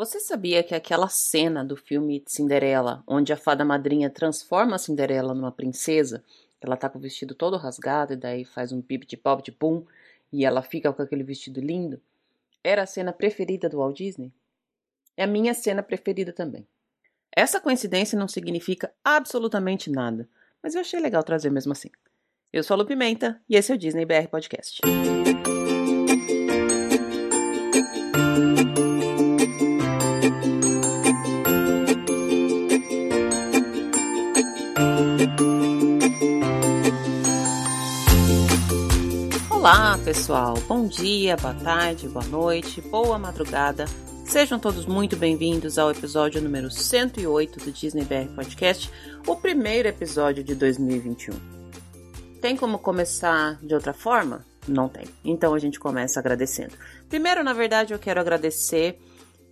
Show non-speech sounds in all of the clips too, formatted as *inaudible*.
Você sabia que aquela cena do filme Cinderela, onde a fada madrinha transforma a Cinderela numa princesa, ela tá com o vestido todo rasgado e daí faz um pip de pop de pum e ela fica com aquele vestido lindo, era a cena preferida do Walt Disney? É a minha cena preferida também. Essa coincidência não significa absolutamente nada, mas eu achei legal trazer mesmo assim. Eu sou a Lu Pimenta e esse é o Disney BR Podcast. Olá, pessoal. Bom dia, boa tarde, boa noite, boa madrugada. Sejam todos muito bem-vindos ao episódio número 108 do Disney BR Podcast, o primeiro episódio de 2021. Tem como começar de outra forma? Não tem. Então a gente começa agradecendo. Primeiro, na verdade, eu quero agradecer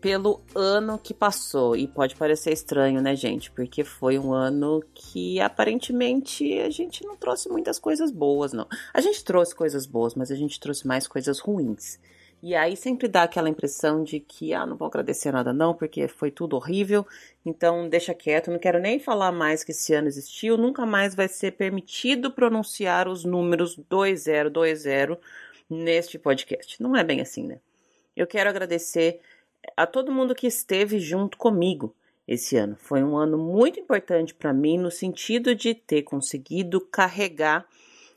pelo ano que passou. E pode parecer estranho, né, gente? Porque foi um ano que aparentemente a gente não trouxe muitas coisas boas, não. A gente trouxe coisas boas, mas a gente trouxe mais coisas ruins. E aí sempre dá aquela impressão de que, ah, não vou agradecer nada não, porque foi tudo horrível, então deixa quieto, não quero nem falar mais que esse ano existiu, nunca mais vai ser permitido pronunciar os números 2020 neste podcast. Não é bem assim, né? Eu quero agradecer a todo mundo que esteve junto comigo esse ano. Foi um ano muito importante para mim no sentido de ter conseguido carregar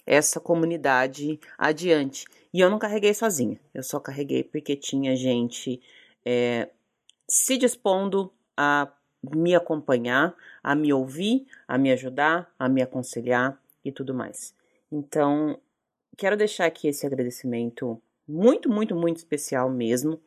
essa comunidade adiante. E eu não carreguei sozinha, eu só carreguei porque tinha gente é, se dispondo a me acompanhar, a me ouvir, a me ajudar, a me aconselhar e tudo mais. Então, quero deixar aqui esse agradecimento muito, muito, muito especial mesmo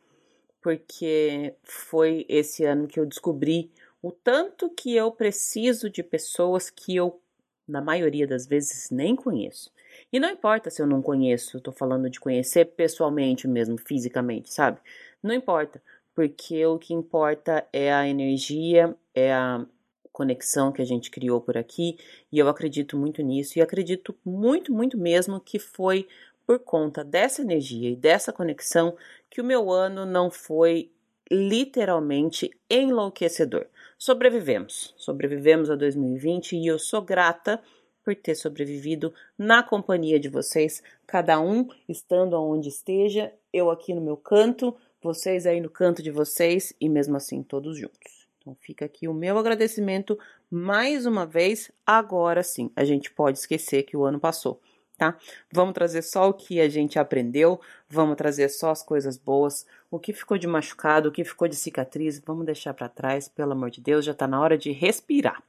porque foi esse ano que eu descobri o tanto que eu preciso de pessoas que eu, na maioria das vezes, nem conheço. E não importa se eu não conheço, estou falando de conhecer pessoalmente mesmo, fisicamente, sabe? Não importa, porque o que importa é a energia, é a conexão que a gente criou por aqui, e eu acredito muito nisso, e acredito muito, muito mesmo que foi por conta dessa energia e dessa conexão que o meu ano não foi literalmente enlouquecedor. Sobrevivemos, sobrevivemos a 2020 e eu sou grata por ter sobrevivido na companhia de vocês, cada um estando onde esteja, eu aqui no meu canto, vocês aí no canto de vocês e mesmo assim todos juntos. Então fica aqui o meu agradecimento mais uma vez. Agora sim, a gente pode esquecer que o ano passou tá? Vamos trazer só o que a gente aprendeu, vamos trazer só as coisas boas, o que ficou de machucado, o que ficou de cicatriz, vamos deixar para trás, pelo amor de Deus, já tá na hora de respirar.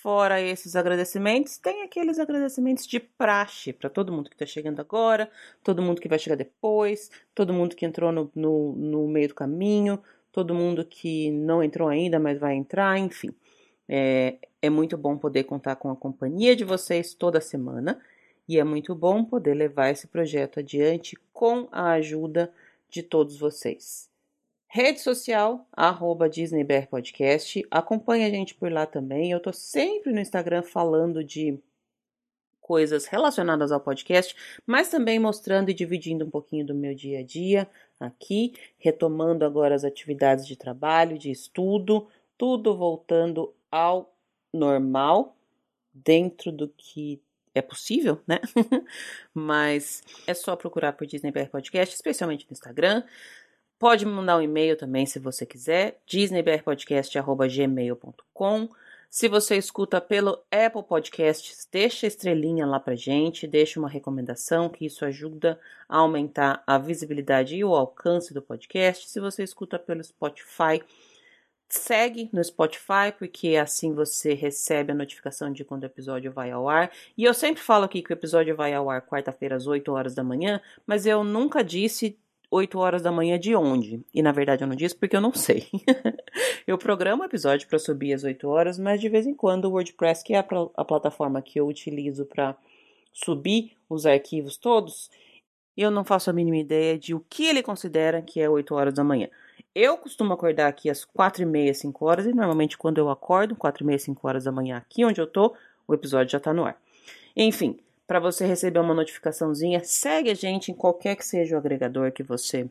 Fora esses agradecimentos, tem aqueles agradecimentos de praxe para todo mundo que está chegando agora, todo mundo que vai chegar depois, todo mundo que entrou no, no, no meio do caminho, todo mundo que não entrou ainda, mas vai entrar, enfim. É, é muito bom poder contar com a companhia de vocês toda semana e é muito bom poder levar esse projeto adiante com a ajuda de todos vocês. Rede social, arroba DisneyBR Podcast. Acompanhe a gente por lá também. Eu tô sempre no Instagram falando de coisas relacionadas ao podcast, mas também mostrando e dividindo um pouquinho do meu dia a dia aqui, retomando agora as atividades de trabalho, de estudo, tudo voltando ao normal, dentro do que é possível, né? *laughs* Mas é só procurar por Disney BR Podcast, especialmente no Instagram. Pode mandar um e-mail também se você quiser, disneybrpodcast.gmail.com. Se você escuta pelo Apple Podcasts, deixa estrelinha lá pra gente, deixa uma recomendação, que isso ajuda a aumentar a visibilidade e o alcance do podcast. Se você escuta pelo Spotify, segue no Spotify, porque assim você recebe a notificação de quando o episódio vai ao ar. E eu sempre falo aqui que o episódio vai ao ar quarta-feira às 8 horas da manhã, mas eu nunca disse 8 horas da manhã de onde. E na verdade eu não disse porque eu não sei. *laughs* eu programo o episódio para subir às 8 horas, mas de vez em quando o WordPress, que é a, a plataforma que eu utilizo para subir os arquivos todos, eu não faço a mínima ideia de o que ele considera que é 8 horas da manhã. Eu costumo acordar aqui às quatro e meia, cinco horas, e normalmente quando eu acordo, quatro e meia, cinco horas da manhã, aqui onde eu tô, o episódio já tá no ar. Enfim, para você receber uma notificaçãozinha, segue a gente em qualquer que seja o agregador que você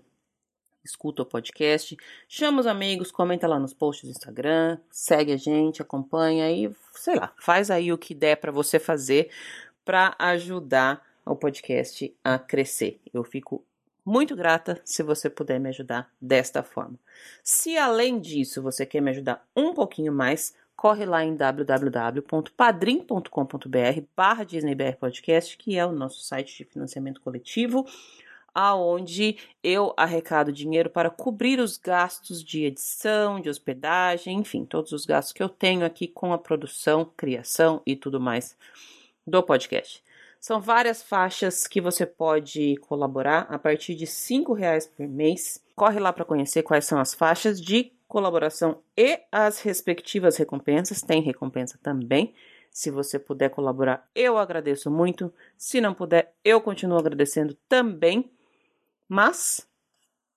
escuta o podcast, chama os amigos, comenta lá nos posts do Instagram, segue a gente, acompanha e, sei lá, faz aí o que der para você fazer para ajudar o podcast a crescer. Eu fico muito grata se você puder me ajudar desta forma. Se além disso você quer me ajudar um pouquinho mais, corre lá em www.padrim.com.br barra DisneyBR Podcast, que é o nosso site de financiamento coletivo, aonde eu arrecado dinheiro para cobrir os gastos de edição, de hospedagem, enfim, todos os gastos que eu tenho aqui com a produção, criação e tudo mais do podcast. São várias faixas que você pode colaborar a partir de R$ reais por mês. Corre lá para conhecer quais são as faixas de colaboração e as respectivas recompensas. Tem recompensa também. Se você puder colaborar, eu agradeço muito. Se não puder, eu continuo agradecendo também. Mas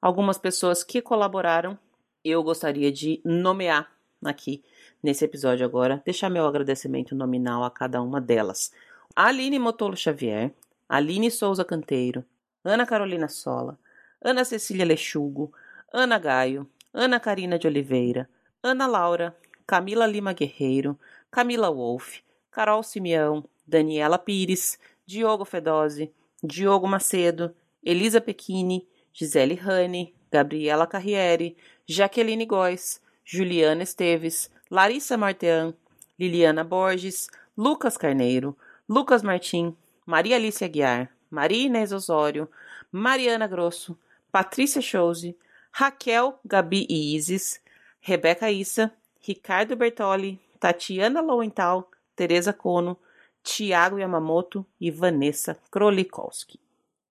algumas pessoas que colaboraram, eu gostaria de nomear aqui nesse episódio agora, deixar meu agradecimento nominal a cada uma delas. Aline Motolo Xavier, Aline Souza Canteiro, Ana Carolina Sola, Ana Cecília Lechugo, Ana Gaio, Ana Karina de Oliveira, Ana Laura, Camila Lima Guerreiro, Camila Wolf, Carol Simeão, Daniela Pires, Diogo Fedose, Diogo Macedo, Elisa Pequini, Gisele Rani, Gabriela Carriere, Jaqueline Góes, Juliana Esteves, Larissa Martean, Liliana Borges, Lucas Carneiro, Lucas Martim, Maria Alice Aguiar, Maria Inês Osório, Mariana Grosso, Patrícia Chose, Raquel, Gabi e Isis, Rebeca Issa, Ricardo Bertoli, Tatiana Lowenthal, Teresa Cono, Tiago Yamamoto e Vanessa Krolikowski.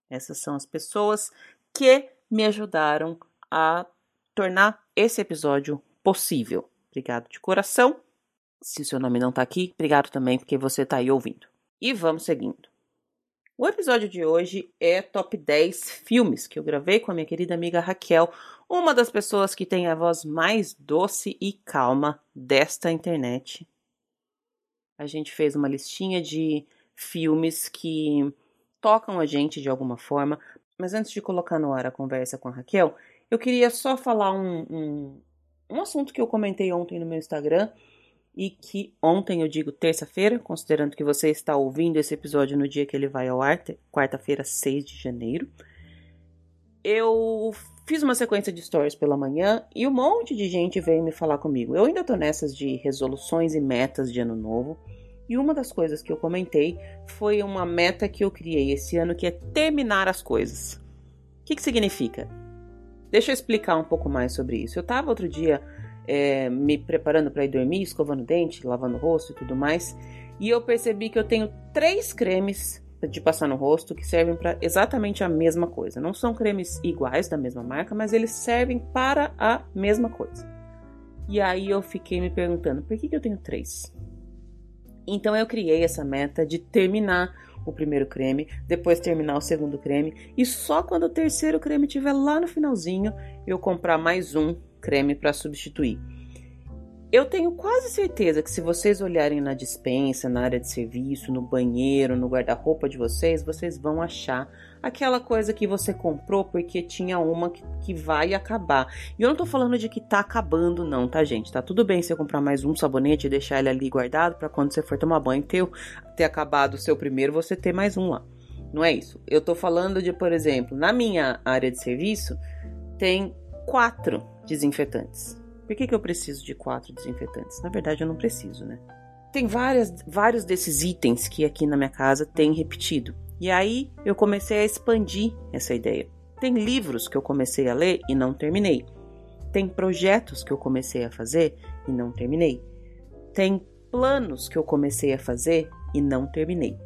Essas são as pessoas que me ajudaram a tornar esse episódio possível. Obrigado de coração. Se o seu nome não está aqui, obrigado também porque você está aí ouvindo. E vamos seguindo. O episódio de hoje é top 10 filmes que eu gravei com a minha querida amiga Raquel, uma das pessoas que tem a voz mais doce e calma desta internet. A gente fez uma listinha de filmes que tocam a gente de alguma forma, mas antes de colocar no ar a conversa com a Raquel, eu queria só falar um, um, um assunto que eu comentei ontem no meu Instagram e que ontem, eu digo terça-feira, considerando que você está ouvindo esse episódio no dia que ele vai ao ar, quarta-feira, 6 de janeiro, eu fiz uma sequência de stories pela manhã e um monte de gente veio me falar comigo. Eu ainda tô nessas de resoluções e metas de ano novo. E uma das coisas que eu comentei foi uma meta que eu criei esse ano, que é terminar as coisas. O que, que significa? Deixa eu explicar um pouco mais sobre isso. Eu estava outro dia é, me preparando para ir dormir, escovando dente, lavando o rosto e tudo mais. E eu percebi que eu tenho três cremes de passar no rosto que servem para exatamente a mesma coisa. Não são cremes iguais da mesma marca, mas eles servem para a mesma coisa. E aí eu fiquei me perguntando, por que, que eu tenho três? Então eu criei essa meta de terminar o primeiro creme, depois terminar o segundo creme e só quando o terceiro creme estiver lá no finalzinho eu comprar mais um creme para substituir. Eu tenho quase certeza que se vocês olharem na dispensa, na área de serviço, no banheiro, no guarda-roupa de vocês, vocês vão achar aquela coisa que você comprou porque tinha uma que, que, vai acabar. E eu não tô falando de que tá acabando, não, tá, gente? Tá tudo bem você comprar mais um sabonete e deixar ele ali guardado para quando você for tomar banho ter, ter acabado o seu primeiro, você ter mais um lá. Não é isso. Eu tô falando de, por exemplo, na minha área de serviço, tem quatro desinfetantes. Por que, que eu preciso de quatro desinfetantes? Na verdade, eu não preciso, né? Tem várias, vários desses itens que aqui na minha casa tem repetido. E aí eu comecei a expandir essa ideia. Tem livros que eu comecei a ler e não terminei. Tem projetos que eu comecei a fazer e não terminei. Tem planos que eu comecei a fazer e não terminei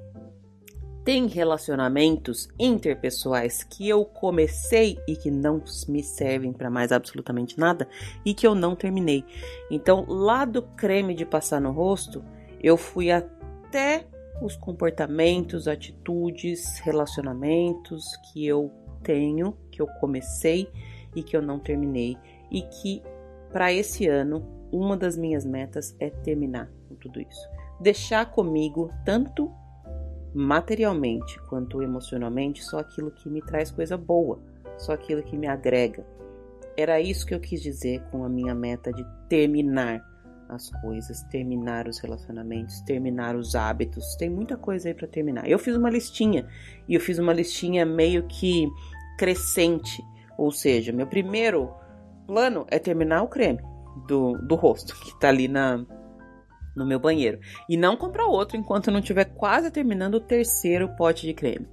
tem relacionamentos interpessoais que eu comecei e que não me servem para mais absolutamente nada e que eu não terminei. Então, lá do creme de passar no rosto, eu fui até os comportamentos, atitudes, relacionamentos que eu tenho, que eu comecei e que eu não terminei e que para esse ano uma das minhas metas é terminar com tudo isso. Deixar comigo tanto materialmente quanto emocionalmente, só aquilo que me traz coisa boa, só aquilo que me agrega. Era isso que eu quis dizer com a minha meta de terminar as coisas, terminar os relacionamentos, terminar os hábitos. Tem muita coisa aí para terminar. Eu fiz uma listinha e eu fiz uma listinha meio que crescente, ou seja, meu primeiro plano é terminar o creme do, do rosto que tá ali na no meu banheiro e não comprar outro enquanto não tiver quase terminando o terceiro pote de creme.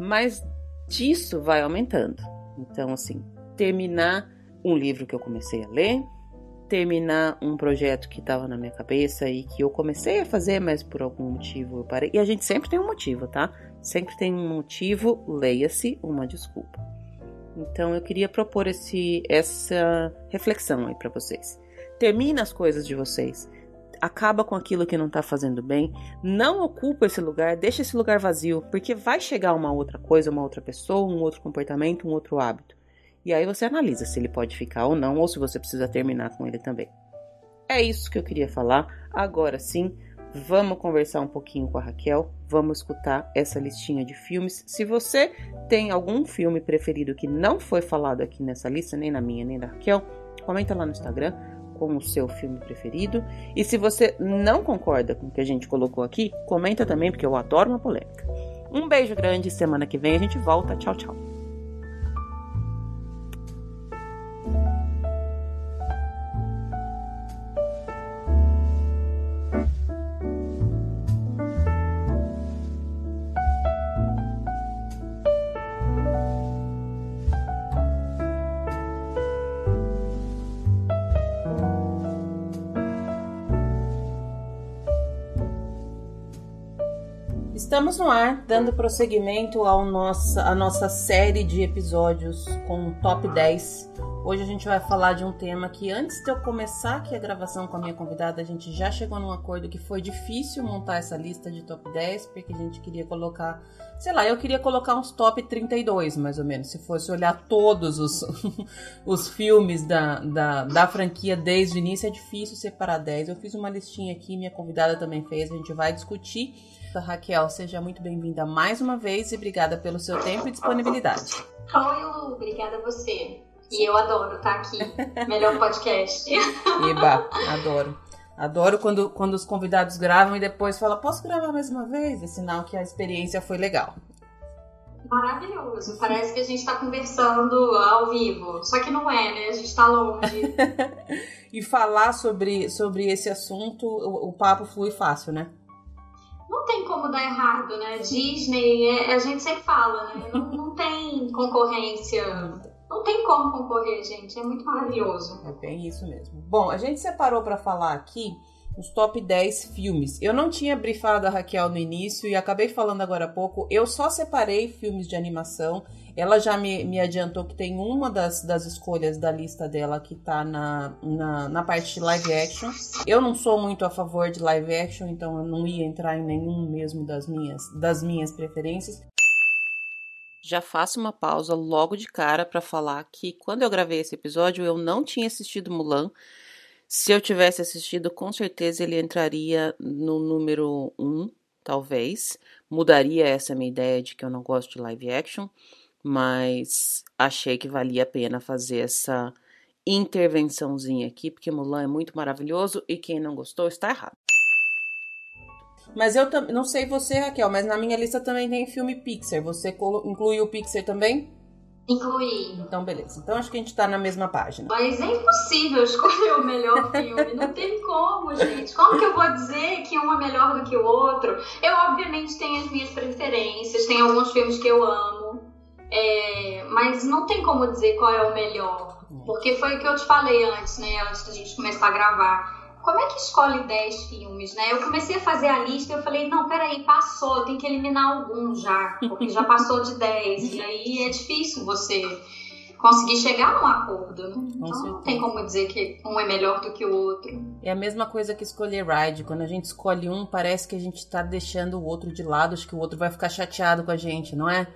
Mas disso vai aumentando. Então assim, terminar um livro que eu comecei a ler, terminar um projeto que estava na minha cabeça e que eu comecei a fazer, mas por algum motivo eu parei. E a gente sempre tem um motivo, tá? Sempre tem um motivo, leia-se uma desculpa. Então eu queria propor esse, essa reflexão aí para vocês. Termina as coisas de vocês. Acaba com aquilo que não está fazendo bem. Não ocupa esse lugar, deixa esse lugar vazio, porque vai chegar uma outra coisa, uma outra pessoa, um outro comportamento, um outro hábito. E aí você analisa se ele pode ficar ou não, ou se você precisa terminar com ele também. É isso que eu queria falar. Agora sim, vamos conversar um pouquinho com a Raquel, vamos escutar essa listinha de filmes. Se você tem algum filme preferido que não foi falado aqui nessa lista, nem na minha, nem da Raquel, comenta lá no Instagram com o seu filme preferido. E se você não concorda com o que a gente colocou aqui, comenta também, porque eu adoro uma polêmica. Um beijo grande, semana que vem a gente volta. Tchau, tchau. Estamos no ar, dando prosseguimento ao nossa, à nossa série de episódios com o Top 10. Hoje a gente vai falar de um tema que antes de eu começar aqui a gravação com a minha convidada, a gente já chegou num acordo que foi difícil montar essa lista de top 10, porque a gente queria colocar, sei lá, eu queria colocar uns top 32, mais ou menos, se fosse olhar todos os, *laughs* os filmes da, da, da franquia desde o início, é difícil separar 10. Eu fiz uma listinha aqui, minha convidada também fez, a gente vai discutir Raquel, seja muito bem-vinda mais uma vez e obrigada pelo seu tempo e disponibilidade. Oi, Lu, obrigada a você. E eu adoro estar aqui. Melhor podcast. *laughs* Eba, adoro. Adoro quando, quando os convidados gravam e depois falam, posso gravar mais uma vez? É sinal que a experiência foi legal. Maravilhoso. Parece que a gente está conversando ao vivo. Só que não é, né? A gente está longe. *laughs* e falar sobre, sobre esse assunto, o, o papo flui fácil, né? Não tem como dar errado, né? Disney, é, a gente sempre fala, né? Não, não tem concorrência. Não tem como concorrer, gente. É muito maravilhoso. É bem isso mesmo. Bom, a gente separou para falar aqui os top 10 filmes. Eu não tinha brifado a Raquel no início e acabei falando agora há pouco. Eu só separei filmes de animação ela já me, me adiantou que tem uma das, das escolhas da lista dela que tá na, na, na parte de live action. Eu não sou muito a favor de live action, então eu não ia entrar em nenhum mesmo das minhas, das minhas preferências. Já faço uma pausa logo de cara para falar que quando eu gravei esse episódio eu não tinha assistido Mulan. Se eu tivesse assistido, com certeza ele entraria no número 1, talvez. Mudaria essa minha ideia de que eu não gosto de live action mas achei que valia a pena fazer essa intervençãozinha aqui, porque Mulan é muito maravilhoso e quem não gostou está errado. Mas eu não sei você, Raquel, mas na minha lista também tem filme Pixar. Você incluiu o Pixar também? Incluí. Então, beleza. Então acho que a gente tá na mesma página. Mas é impossível *laughs* escolher o melhor filme. Não tem como, gente. Como que eu vou dizer que um é melhor do que o outro? Eu, obviamente, tenho as minhas preferências. Tem alguns filmes que eu amo. É, mas não tem como dizer qual é o melhor. Porque foi o que eu te falei antes, né? Antes da gente começar a gravar. Como é que escolhe 10 filmes, né? Eu comecei a fazer a lista e eu falei, não, peraí, passou, tem que eliminar alguns já, porque já passou de 10. e aí é difícil você conseguir chegar num acordo, né? Então não tem como dizer que um é melhor do que o outro. É a mesma coisa que escolher ride. Quando a gente escolhe um, parece que a gente tá deixando o outro de lado, acho que o outro vai ficar chateado com a gente, não é?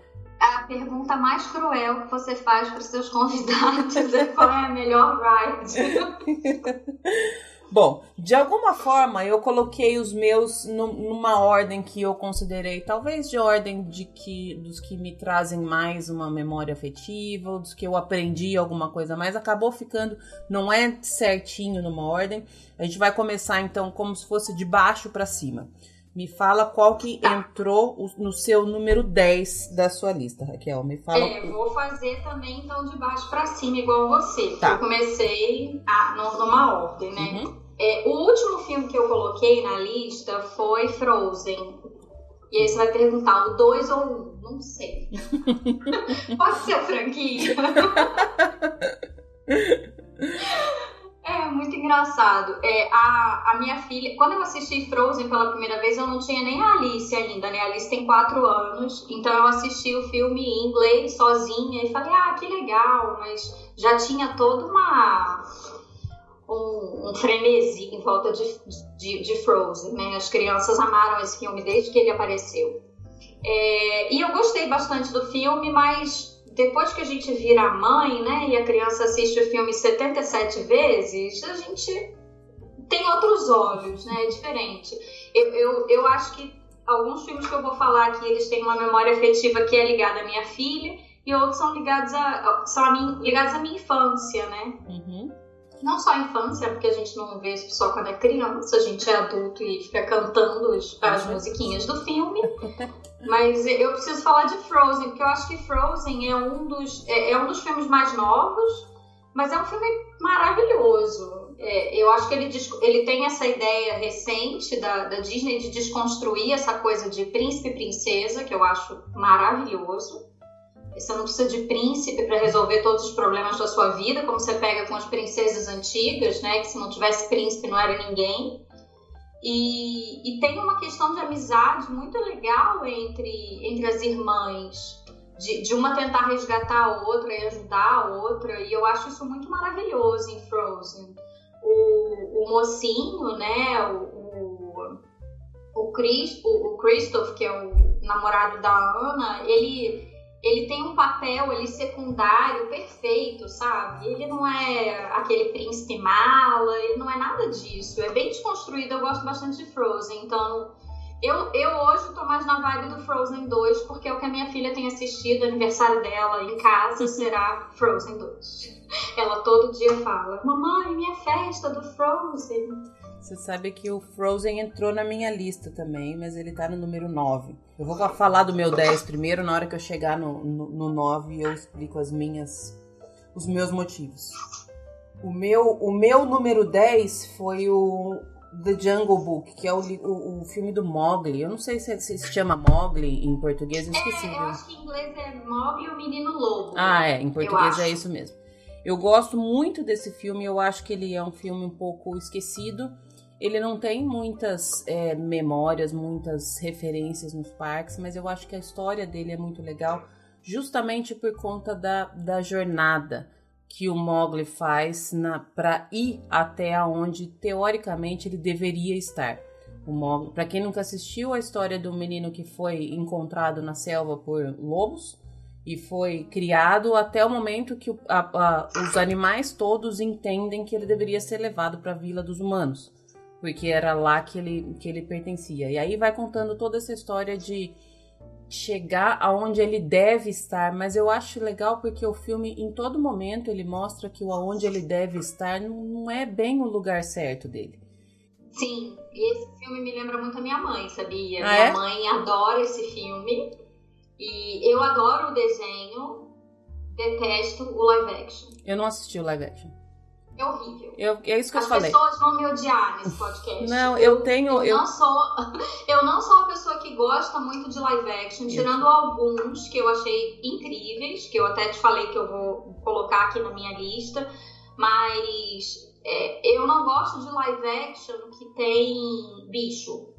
A pergunta mais cruel que você faz para os seus convidados é *laughs* qual é a melhor ride. *laughs* Bom, de alguma forma eu coloquei os meus numa ordem que eu considerei, talvez de ordem de que dos que me trazem mais uma memória afetiva, dos que eu aprendi alguma coisa mais, acabou ficando, não é certinho numa ordem. A gente vai começar então como se fosse de baixo para cima. Me fala qual que entrou no seu número 10 da sua lista, Raquel. Me fala. É, vou fazer também então de baixo para cima, igual você. Tá. Eu comecei a, numa ordem, né? Uhum. É, o último filme que eu coloquei na lista foi Frozen. E aí você vai perguntar, o 2 ou o 1? Um? Não sei. *laughs* Pode ser a franquia. *laughs* É muito engraçado. É, a, a minha filha, quando eu assisti Frozen pela primeira vez, eu não tinha nem a Alice ainda, né? A Alice tem quatro anos, então eu assisti o filme em inglês sozinha e falei, ah, que legal, mas já tinha toda uma. Um, um frenesi em volta de, de, de, Frozen, né? As crianças amaram esse filme desde que ele apareceu. É, e eu gostei bastante do filme, mas depois que a gente vira mãe, né, e a criança assiste o filme 77 vezes, a gente tem outros olhos, né? É diferente. Eu, eu, eu acho que alguns filmes que eu vou falar aqui, eles têm uma memória afetiva que é ligada à minha filha, e outros são ligados a, são a mim, ligados à minha infância, né? Uhum não só a infância, porque a gente não vê isso só quando é criança, a gente é adulto e fica cantando as musiquinhas do filme. Mas eu preciso falar de Frozen, porque eu acho que Frozen é um dos, é, é um dos filmes mais novos, mas é um filme maravilhoso. É, eu acho que ele, ele tem essa ideia recente da, da Disney de desconstruir essa coisa de príncipe e princesa, que eu acho maravilhoso. Você não precisa de príncipe para resolver todos os problemas da sua vida, como você pega com as princesas antigas, né? Que se não tivesse príncipe não era ninguém. E, e tem uma questão de amizade muito legal entre, entre as irmãs, de, de uma tentar resgatar a outra e ajudar a outra, e eu acho isso muito maravilhoso em Frozen. O, o mocinho, né? O, o, o, Chris, o, o Christoph, que é o namorado da Ana, ele ele tem um papel ali secundário perfeito, sabe? Ele não é aquele príncipe mala, ele não é nada disso. É bem desconstruído, eu gosto bastante de Frozen, então eu, eu hoje tô mais na vibe do Frozen 2, porque é o que a minha filha tem assistido, aniversário dela em casa será Frozen 2. *laughs* Ela todo dia fala: Mamãe, minha festa do Frozen. Você sabe que o Frozen entrou na minha lista também, mas ele tá no número 9. Eu vou falar do meu 10 primeiro, na hora que eu chegar no, no, no 9 eu explico as minhas, os meus motivos. O meu, o meu número 10 foi o The Jungle Book, que é o, o, o filme do Mowgli. Eu não sei se, se, se chama Mowgli em português, eu esqueci. É, eu acho que em inglês é Mowgli o Menino Lobo. Ah, é, em português é isso mesmo. Eu gosto muito desse filme, eu acho que ele é um filme um pouco esquecido ele não tem muitas é, memórias, muitas referências nos parques, mas eu acho que a história dele é muito legal, justamente por conta da, da jornada que o Mogli faz para ir até aonde teoricamente ele deveria estar. O para quem nunca assistiu a história do menino que foi encontrado na selva por lobos e foi criado até o momento que a, a, os animais todos entendem que ele deveria ser levado para a vila dos humanos porque era lá que ele, que ele pertencia. E aí vai contando toda essa história de chegar aonde ele deve estar, mas eu acho legal porque o filme em todo momento ele mostra que o aonde ele deve estar não, não é bem o lugar certo dele. Sim, e esse filme me lembra muito a minha mãe, sabia? Ah, minha é? mãe adora esse filme e eu adoro o desenho, detesto o live action. Eu não assisti o live action. É horrível. Eu, é isso que As eu falei. As pessoas vão me odiar nesse podcast. Não, eu, eu tenho. Eu, eu, Não sou, *laughs* eu não sou uma pessoa que gosta muito de live action, tirando alguns que eu achei incríveis, que eu até te falei que eu vou colocar aqui na minha lista, mas é, eu não gosto de live action que tem bicho.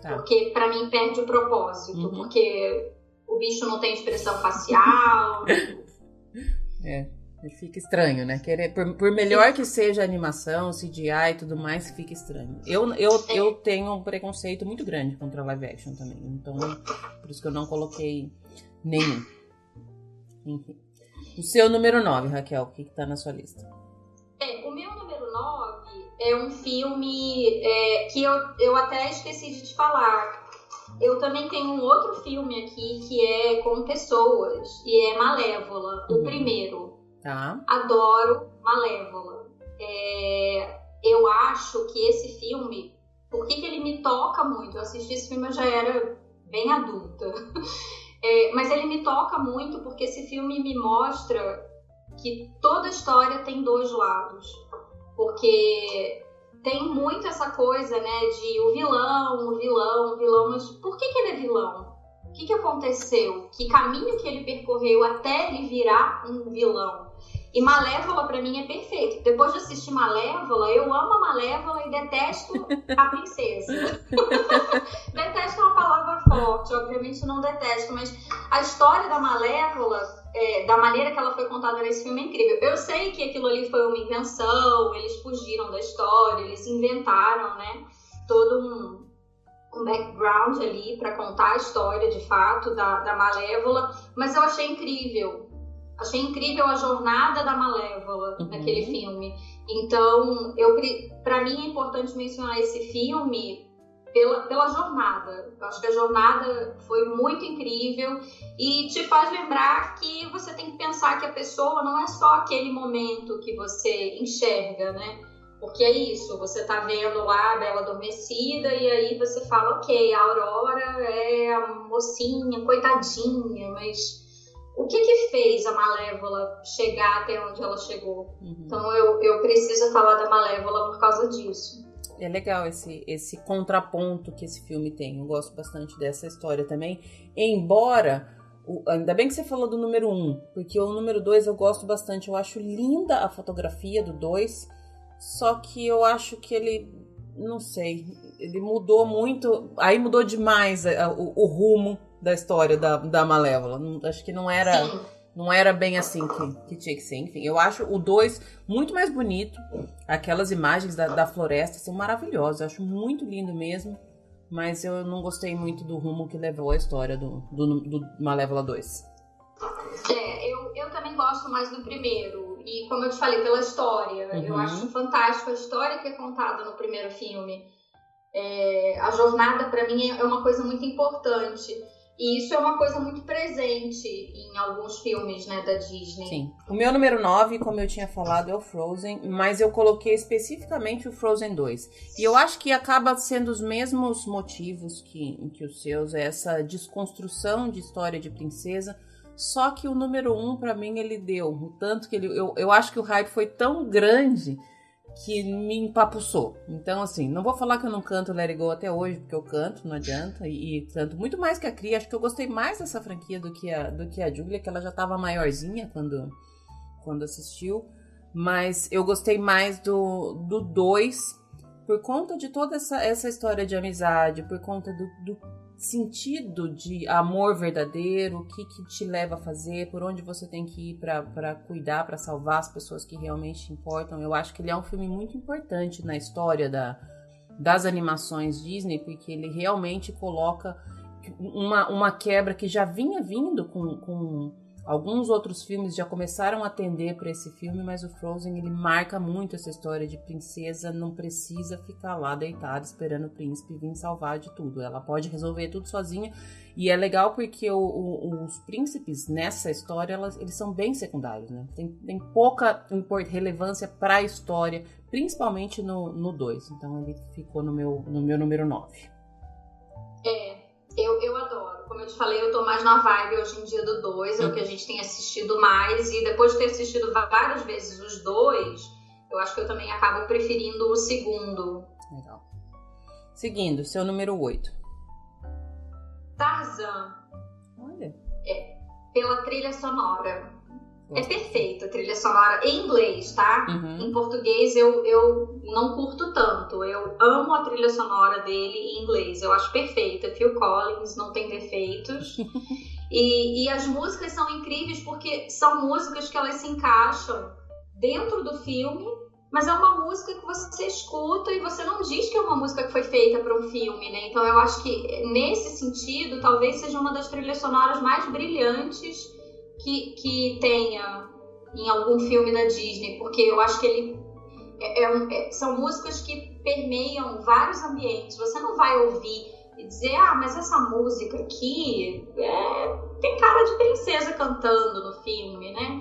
Tá. Porque para mim perde o propósito. Uhum. Porque o bicho não tem expressão facial. *laughs* é. Fica estranho, né? Querer, por, por, melhor que seja animação, CGI e tudo mais, fica estranho. Eu, eu, eu tenho um preconceito muito grande contra live action também. Então, por isso que eu não coloquei nenhum. Enfim. O seu número 9, Raquel, o que, que tá na sua lista? É, o meu número número 9 é um filme é, que eu, eu até esqueci de te falar. Eu também tenho um outro filme aqui que é com pessoas e é Malévola, uhum. o primeiro. Tá. Adoro Malévola. É, eu acho que esse filme, por que, que ele me toca muito? Eu assisti esse filme, eu já era bem adulta. *laughs* É, mas ele me toca muito porque esse filme me mostra que toda história tem dois lados. Porque tem muito essa coisa, né, de o vilão, o vilão, o vilão, mas por que, que ele é vilão? O que, que aconteceu? Que caminho que ele percorreu até ele virar um vilão? E Malévola para mim é perfeito. Depois de assistir Malévola, eu amo a Malévola e detesto a princesa. *laughs* detesto é uma palavra forte, obviamente não detesto, mas a história da Malévola, é, da maneira que ela foi contada nesse filme é incrível. Eu sei que aquilo ali foi uma invenção, eles fugiram da história, eles inventaram, né, todo um, um background ali para contar a história de fato da, da Malévola, mas eu achei incrível Achei incrível a jornada da Malévola uhum. naquele filme. Então, eu para mim é importante mencionar esse filme pela, pela jornada. Eu acho que a jornada foi muito incrível e te faz lembrar que você tem que pensar que a pessoa não é só aquele momento que você enxerga, né? Porque é isso, você tá vendo lá a Bela Adormecida e aí você fala, ok, a Aurora é a mocinha, coitadinha, mas o que que fez a Malévola chegar até onde ela chegou. Uhum. Então eu, eu preciso falar da Malévola por causa disso. É legal esse, esse contraponto que esse filme tem. Eu gosto bastante dessa história também. Embora, o, ainda bem que você falou do número 1, um, porque o número 2 eu gosto bastante. Eu acho linda a fotografia do 2, só que eu acho que ele, não sei, ele mudou muito. Aí mudou demais o, o rumo da história da, da Malévola. acho que não era. Sim. Não era bem assim que, que tinha que ser. Enfim, eu acho o 2 muito mais bonito. Aquelas imagens da, da floresta são maravilhosas. Eu acho muito lindo mesmo. Mas eu não gostei muito do rumo que levou a história do, do, do Malévola 2. É, eu, eu também gosto mais do primeiro. E como eu te falei, pela história. Uhum. Eu acho fantástico a história que é contada no primeiro filme. É, a jornada, para mim, é uma coisa muito importante. E isso é uma coisa muito presente em alguns filmes, né, da Disney. Sim. O meu número 9, como eu tinha falado, é o Frozen, mas eu coloquei especificamente o Frozen 2. E eu acho que acaba sendo os mesmos motivos que, que os seus, essa desconstrução de história de princesa. Só que o número 1, um, para mim, ele deu. O tanto que ele. Eu, eu acho que o hype foi tão grande que me empapuçou. Então, assim, não vou falar que eu não canto Let It Go até hoje, porque eu canto, não adianta. E, e canto muito mais que a Cria. Acho que eu gostei mais dessa franquia do que a, do que a Julia, que ela já tava maiorzinha quando, quando assistiu. Mas eu gostei mais do 2 do dois, por conta de toda essa, essa história de amizade, por conta do, do sentido de amor verdadeiro, o que, que te leva a fazer, por onde você tem que ir para cuidar, para salvar as pessoas que realmente importam. Eu acho que ele é um filme muito importante na história da, das animações Disney, porque ele realmente coloca uma, uma quebra que já vinha vindo com, com Alguns outros filmes já começaram a atender para esse filme, mas o Frozen ele marca muito essa história de princesa não precisa ficar lá deitada esperando o príncipe vir salvar de tudo. Ela pode resolver tudo sozinha. E é legal porque o, o, os príncipes nessa história elas, eles são bem secundários, né? Tem, tem pouca relevância para a história, principalmente no 2. Então ele ficou no meu, no meu número 9. É, eu, eu adoro. Como eu te falei, eu tô mais na vibe hoje em dia do 2, é o que a gente tem assistido mais. E depois de ter assistido várias vezes os dois, eu acho que eu também acabo preferindo o segundo. Legal. Seguindo, seu número 8. Tarzan. Olha. É, pela trilha sonora. É perfeito a trilha sonora em inglês, tá? Uhum. Em português eu, eu não curto tanto. Eu amo a trilha sonora dele em inglês. Eu acho perfeita. Phil Collins não tem defeitos. *laughs* e, e as músicas são incríveis porque são músicas que elas se encaixam dentro do filme, mas é uma música que você escuta e você não diz que é uma música que foi feita para um filme, né? Então eu acho que nesse sentido talvez seja uma das trilhas sonoras mais brilhantes que, que tenha em algum filme da Disney, porque eu acho que ele é, é, é, são músicas que permeiam vários ambientes. Você não vai ouvir e dizer, ah, mas essa música aqui é, tem cara de princesa cantando no filme, né?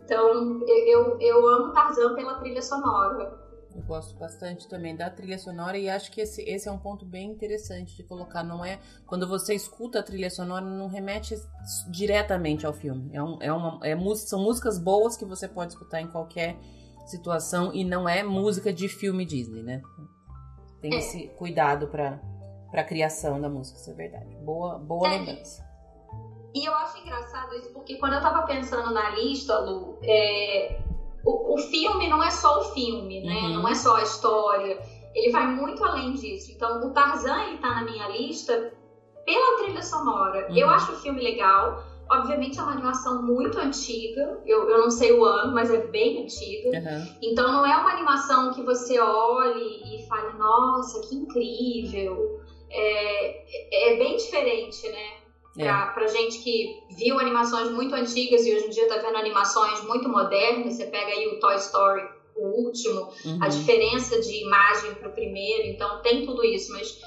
Então, eu, eu amo Tarzan pela trilha sonora. Eu gosto bastante também da trilha sonora e acho que esse, esse é um ponto bem interessante de colocar. Não é quando você escuta a trilha sonora, não remete diretamente ao filme. É, um, é uma, é, são músicas boas que você pode escutar em qualquer situação e não é música de filme Disney, né? Tem é. esse cuidado para a criação da música, isso é verdade. Boa, boa é. lembrança. E eu acho engraçado isso porque quando eu tava pensando na lista, Lu, é, o, o filme não é só o filme, né? Uhum. Não é só a história. Ele vai muito além disso. Então, o Tarzan, ele tá na minha lista pela trilha sonora. Uhum. Eu acho o filme legal. Obviamente é uma animação muito antiga, eu, eu não sei o ano, mas é bem antiga. Uhum. Então não é uma animação que você olhe e fale, nossa, que incrível. É, é bem diferente, né? É. Pra, pra gente que viu animações muito antigas e hoje em dia tá vendo animações muito modernas, você pega aí o Toy Story, o último, uhum. a diferença de imagem pro primeiro, então tem tudo isso, mas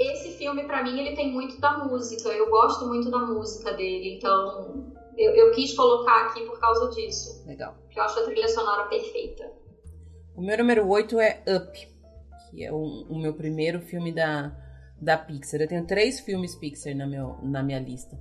esse filme para mim ele tem muito da música, eu gosto muito da música dele, então eu, eu quis colocar aqui por causa disso. Legal. Porque eu acho a trilha sonora perfeita. O meu número 8 é Up, que é o, o meu primeiro filme da da Pixar. Eu tenho três filmes Pixar na, meu, na minha lista.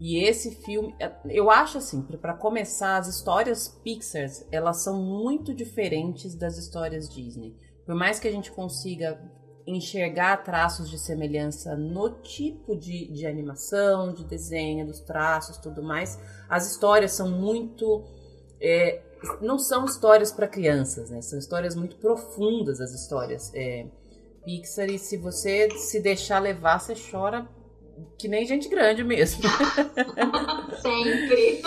E esse filme, é, eu acho assim, para começar, as histórias Pixar, elas são muito diferentes das histórias Disney. Por mais que a gente consiga enxergar traços de semelhança no tipo de, de animação, de desenho, dos traços, tudo mais, as histórias são muito é, não são histórias para crianças, né? São histórias muito profundas as histórias. É, Pixar e se você se deixar levar, você chora que nem gente grande mesmo. *laughs* Sempre.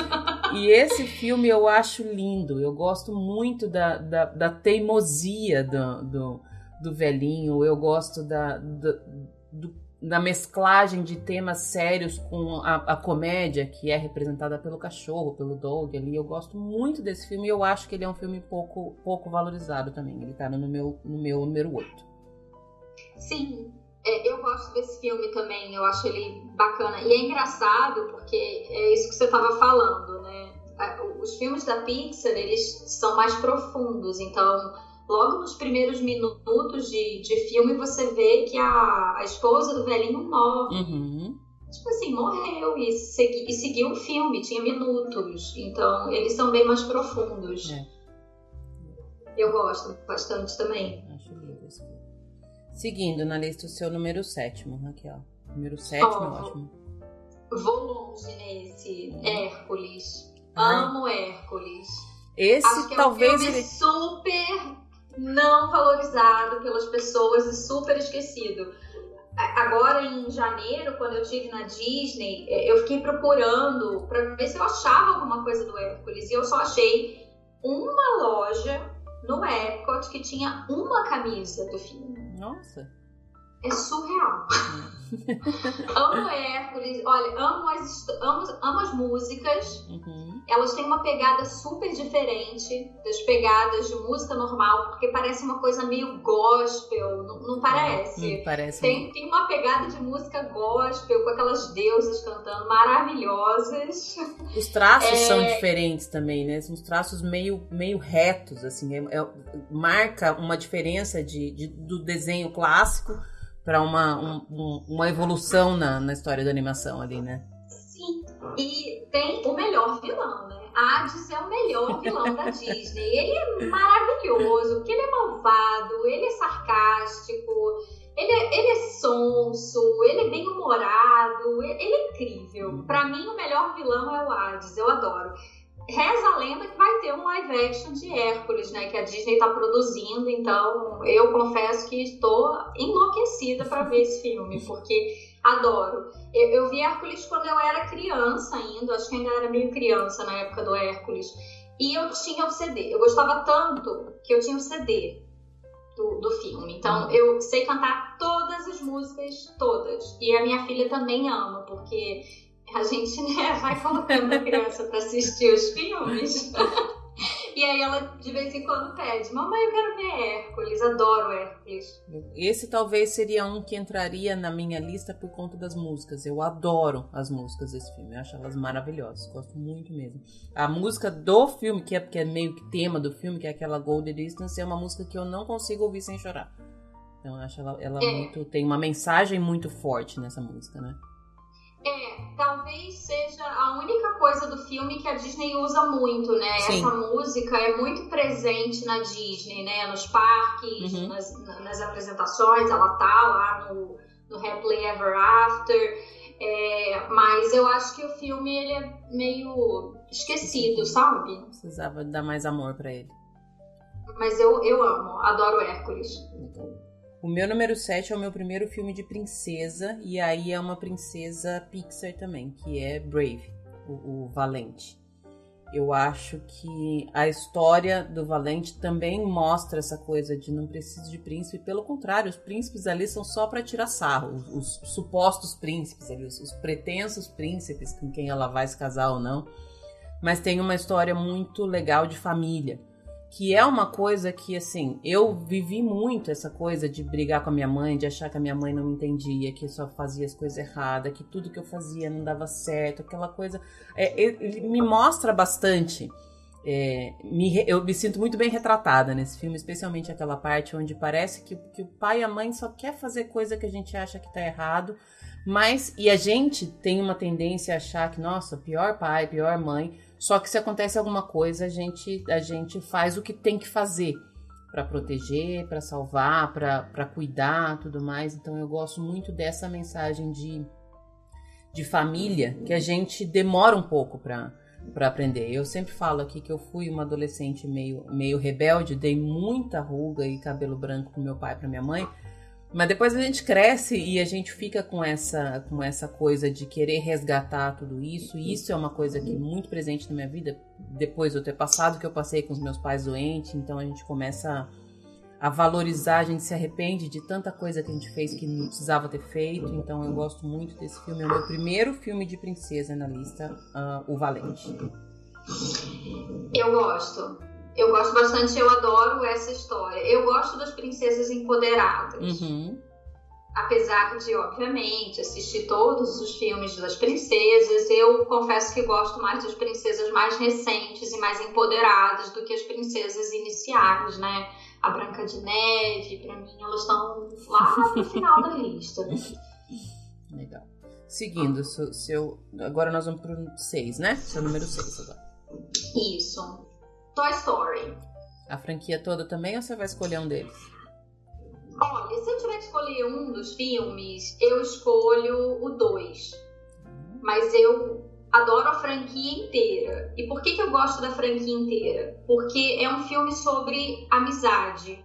E esse filme eu acho lindo. Eu gosto muito da, da, da teimosia do, do, do, velhinho. Eu gosto da, do, do, da mesclagem de temas sérios com a, a, comédia que é representada pelo cachorro, pelo dog ali. Eu gosto muito desse filme e eu acho que ele é um filme pouco, pouco valorizado também. Ele tá no meu, no meu número 8. Sim, é, eu gosto desse filme também, eu acho ele bacana. E é engraçado porque é isso que você estava falando, né? Os filmes da Pixar, eles são mais profundos, então logo nos primeiros minutos de, de filme você vê que a, a esposa do velhinho morre. Uhum. Tipo assim, morreu e, segui, e seguiu o filme, tinha minutos. Então, eles são bem mais profundos. É. Eu gosto bastante também. Seguindo na lista o seu número sétimo, Raquel. Número sétimo, oh, ótimo. Vou longe nesse. Hércules. Amo Hércules. Esse Acho que talvez é um filme ele... super não valorizado pelas pessoas e super esquecido. Agora em janeiro, quando eu tive na Disney, é, eu fiquei procurando para ver se eu achava alguma coisa do Hércules e eu só achei uma loja no Epcot que tinha uma camisa do filme. Nossa. É surreal. Amo Hércules, olha, amo as, amo, amo as músicas. Uhum. Elas têm uma pegada super diferente das pegadas de música normal, porque parece uma coisa meio gospel, não, não parece? Não parece. Tem, tem uma pegada de música gospel, com aquelas deusas cantando maravilhosas. Os traços é... são diferentes também, né? São os traços meio, meio retos, assim, é, é, marca uma diferença de, de do desenho clássico para uma, um, uma evolução na, na história da animação ali, né? Sim, e tem o melhor vilão, né? Hades é o melhor vilão da Disney. Ele é maravilhoso, porque ele é malvado, ele é sarcástico, ele é, ele é sonso, ele é bem humorado, ele é incrível. Para mim, o melhor vilão é o Hades, eu adoro. Reza a lenda que vai ter um live action de Hércules, né? Que a Disney está produzindo. Então, eu confesso que estou enlouquecida para ver esse filme, porque adoro. Eu, eu, vi Hércules quando eu era criança ainda, acho que ainda era meio criança na época do Hércules. E eu tinha o CD. Eu gostava tanto que eu tinha o CD do, do filme. Então, eu sei cantar todas as músicas, todas. E a minha filha também ama, porque a gente né, vai colocando a criança para assistir os filmes. *laughs* E aí ela de vez em quando pede: Mamãe, eu quero ver Hércules, adoro Hércules. Esse talvez seria um que entraria na minha lista por conta das músicas. Eu adoro as músicas desse filme, eu acho elas maravilhosas, gosto muito mesmo. A música do filme, que é, que é meio que tema do filme, que é aquela Golden Distance, é uma música que eu não consigo ouvir sem chorar. Então eu acho ela, ela é. muito. tem uma mensagem muito forte nessa música, né? É, talvez seja a única coisa do filme que a Disney usa muito, né? Sim. Essa música é muito presente na Disney, né? Nos parques, uhum. nas, nas, apresentações, ela tá lá no, no Happily Ever After. É, mas eu acho que o filme ele é meio esquecido, sabe? Precisava dar mais amor para ele. Mas eu, eu amo, adoro Hércules. Então. O meu número 7 é o meu primeiro filme de princesa, e aí é uma princesa Pixar também, que é Brave, o, o Valente. Eu acho que a história do Valente também mostra essa coisa de não preciso de príncipe. Pelo contrário, os príncipes ali são só para tirar sarro. Os, os, supostos príncipes ali, os, os pretensos príncipes com quem ela vai se casar ou não. Mas tem uma história muito legal de família que é uma coisa que, assim, eu vivi muito essa coisa de brigar com a minha mãe, de achar que a minha mãe não me entendia, que eu só fazia as coisas erradas, que tudo que eu fazia não dava certo, aquela coisa. É, ele me mostra bastante. É, me, eu me sinto muito bem retratada nesse filme, especialmente aquela parte onde parece que, que o pai e a mãe só quer fazer coisa que a gente acha que tá errado, mas e a gente tem uma tendência a achar que, nossa, pior pai, pior mãe, só que se acontece alguma coisa, a gente, a gente faz o que tem que fazer para proteger, para salvar, para cuidar, tudo mais. Então eu gosto muito dessa mensagem de, de família que a gente demora um pouco para para aprender. Eu sempre falo aqui que eu fui uma adolescente meio, meio rebelde, dei muita ruga e cabelo branco pro meu pai pra minha mãe, mas depois a gente cresce e a gente fica com essa, com essa coisa de querer resgatar tudo isso. E isso é uma coisa que é muito presente na minha vida, depois de eu ter passado que eu passei com os meus pais doentes. Então a gente começa a, a valorizar, a gente se arrepende de tanta coisa que a gente fez que não precisava ter feito. Então eu gosto muito desse filme. É o meu primeiro filme de princesa na lista, uh, O Valente. Eu gosto. Eu gosto bastante, eu adoro essa história. Eu gosto das princesas empoderadas. Uhum. Apesar de, obviamente, assistir todos os filmes das princesas, eu confesso que gosto mais das princesas mais recentes e mais empoderadas do que as princesas iniciais, né? A Branca de Neve, para mim, elas estão lá no *laughs* final da lista. Legal. Seguindo, seu, seu, agora nós vamos pro 6, né? Seu número 6 agora. Isso. Toy Story. A franquia toda também ou você vai escolher um deles? Olha, se eu tiver que escolher um dos filmes, eu escolho o 2. Mas eu adoro a franquia inteira. E por que, que eu gosto da franquia inteira? Porque é um filme sobre amizade.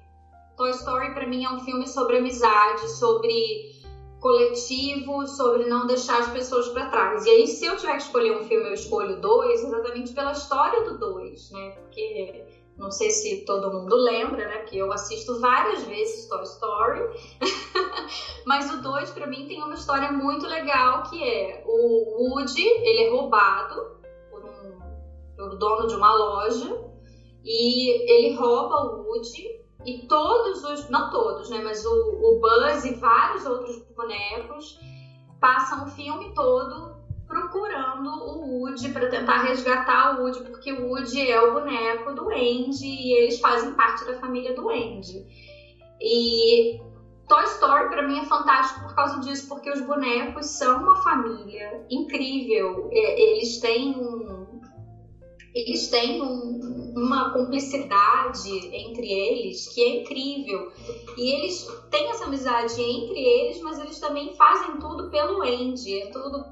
Toy Story para mim é um filme sobre amizade, sobre coletivo, sobre não deixar as pessoas para trás. E aí, se eu tiver que escolher um filme, eu escolho dois, exatamente pela história do dois, né? Porque não sei se todo mundo lembra, né? Porque eu assisto várias vezes Toy Story. *laughs* Mas o 2, para mim, tem uma história muito legal que é o Woody, ele é roubado por um por dono de uma loja e ele rouba o Woody e todos os, não todos, né, mas o, o Buzz e vários outros bonecos passam o filme todo procurando o Woody para tentar resgatar o Woody, porque o Woody é o boneco do Andy e eles fazem parte da família do Andy. E Toy Story para mim é fantástico por causa disso, porque os bonecos são uma família incrível. Eles têm um, eles têm um, uma cumplicidade entre eles que é incrível. E eles têm essa amizade entre eles, mas eles também fazem tudo pelo Andy, é tudo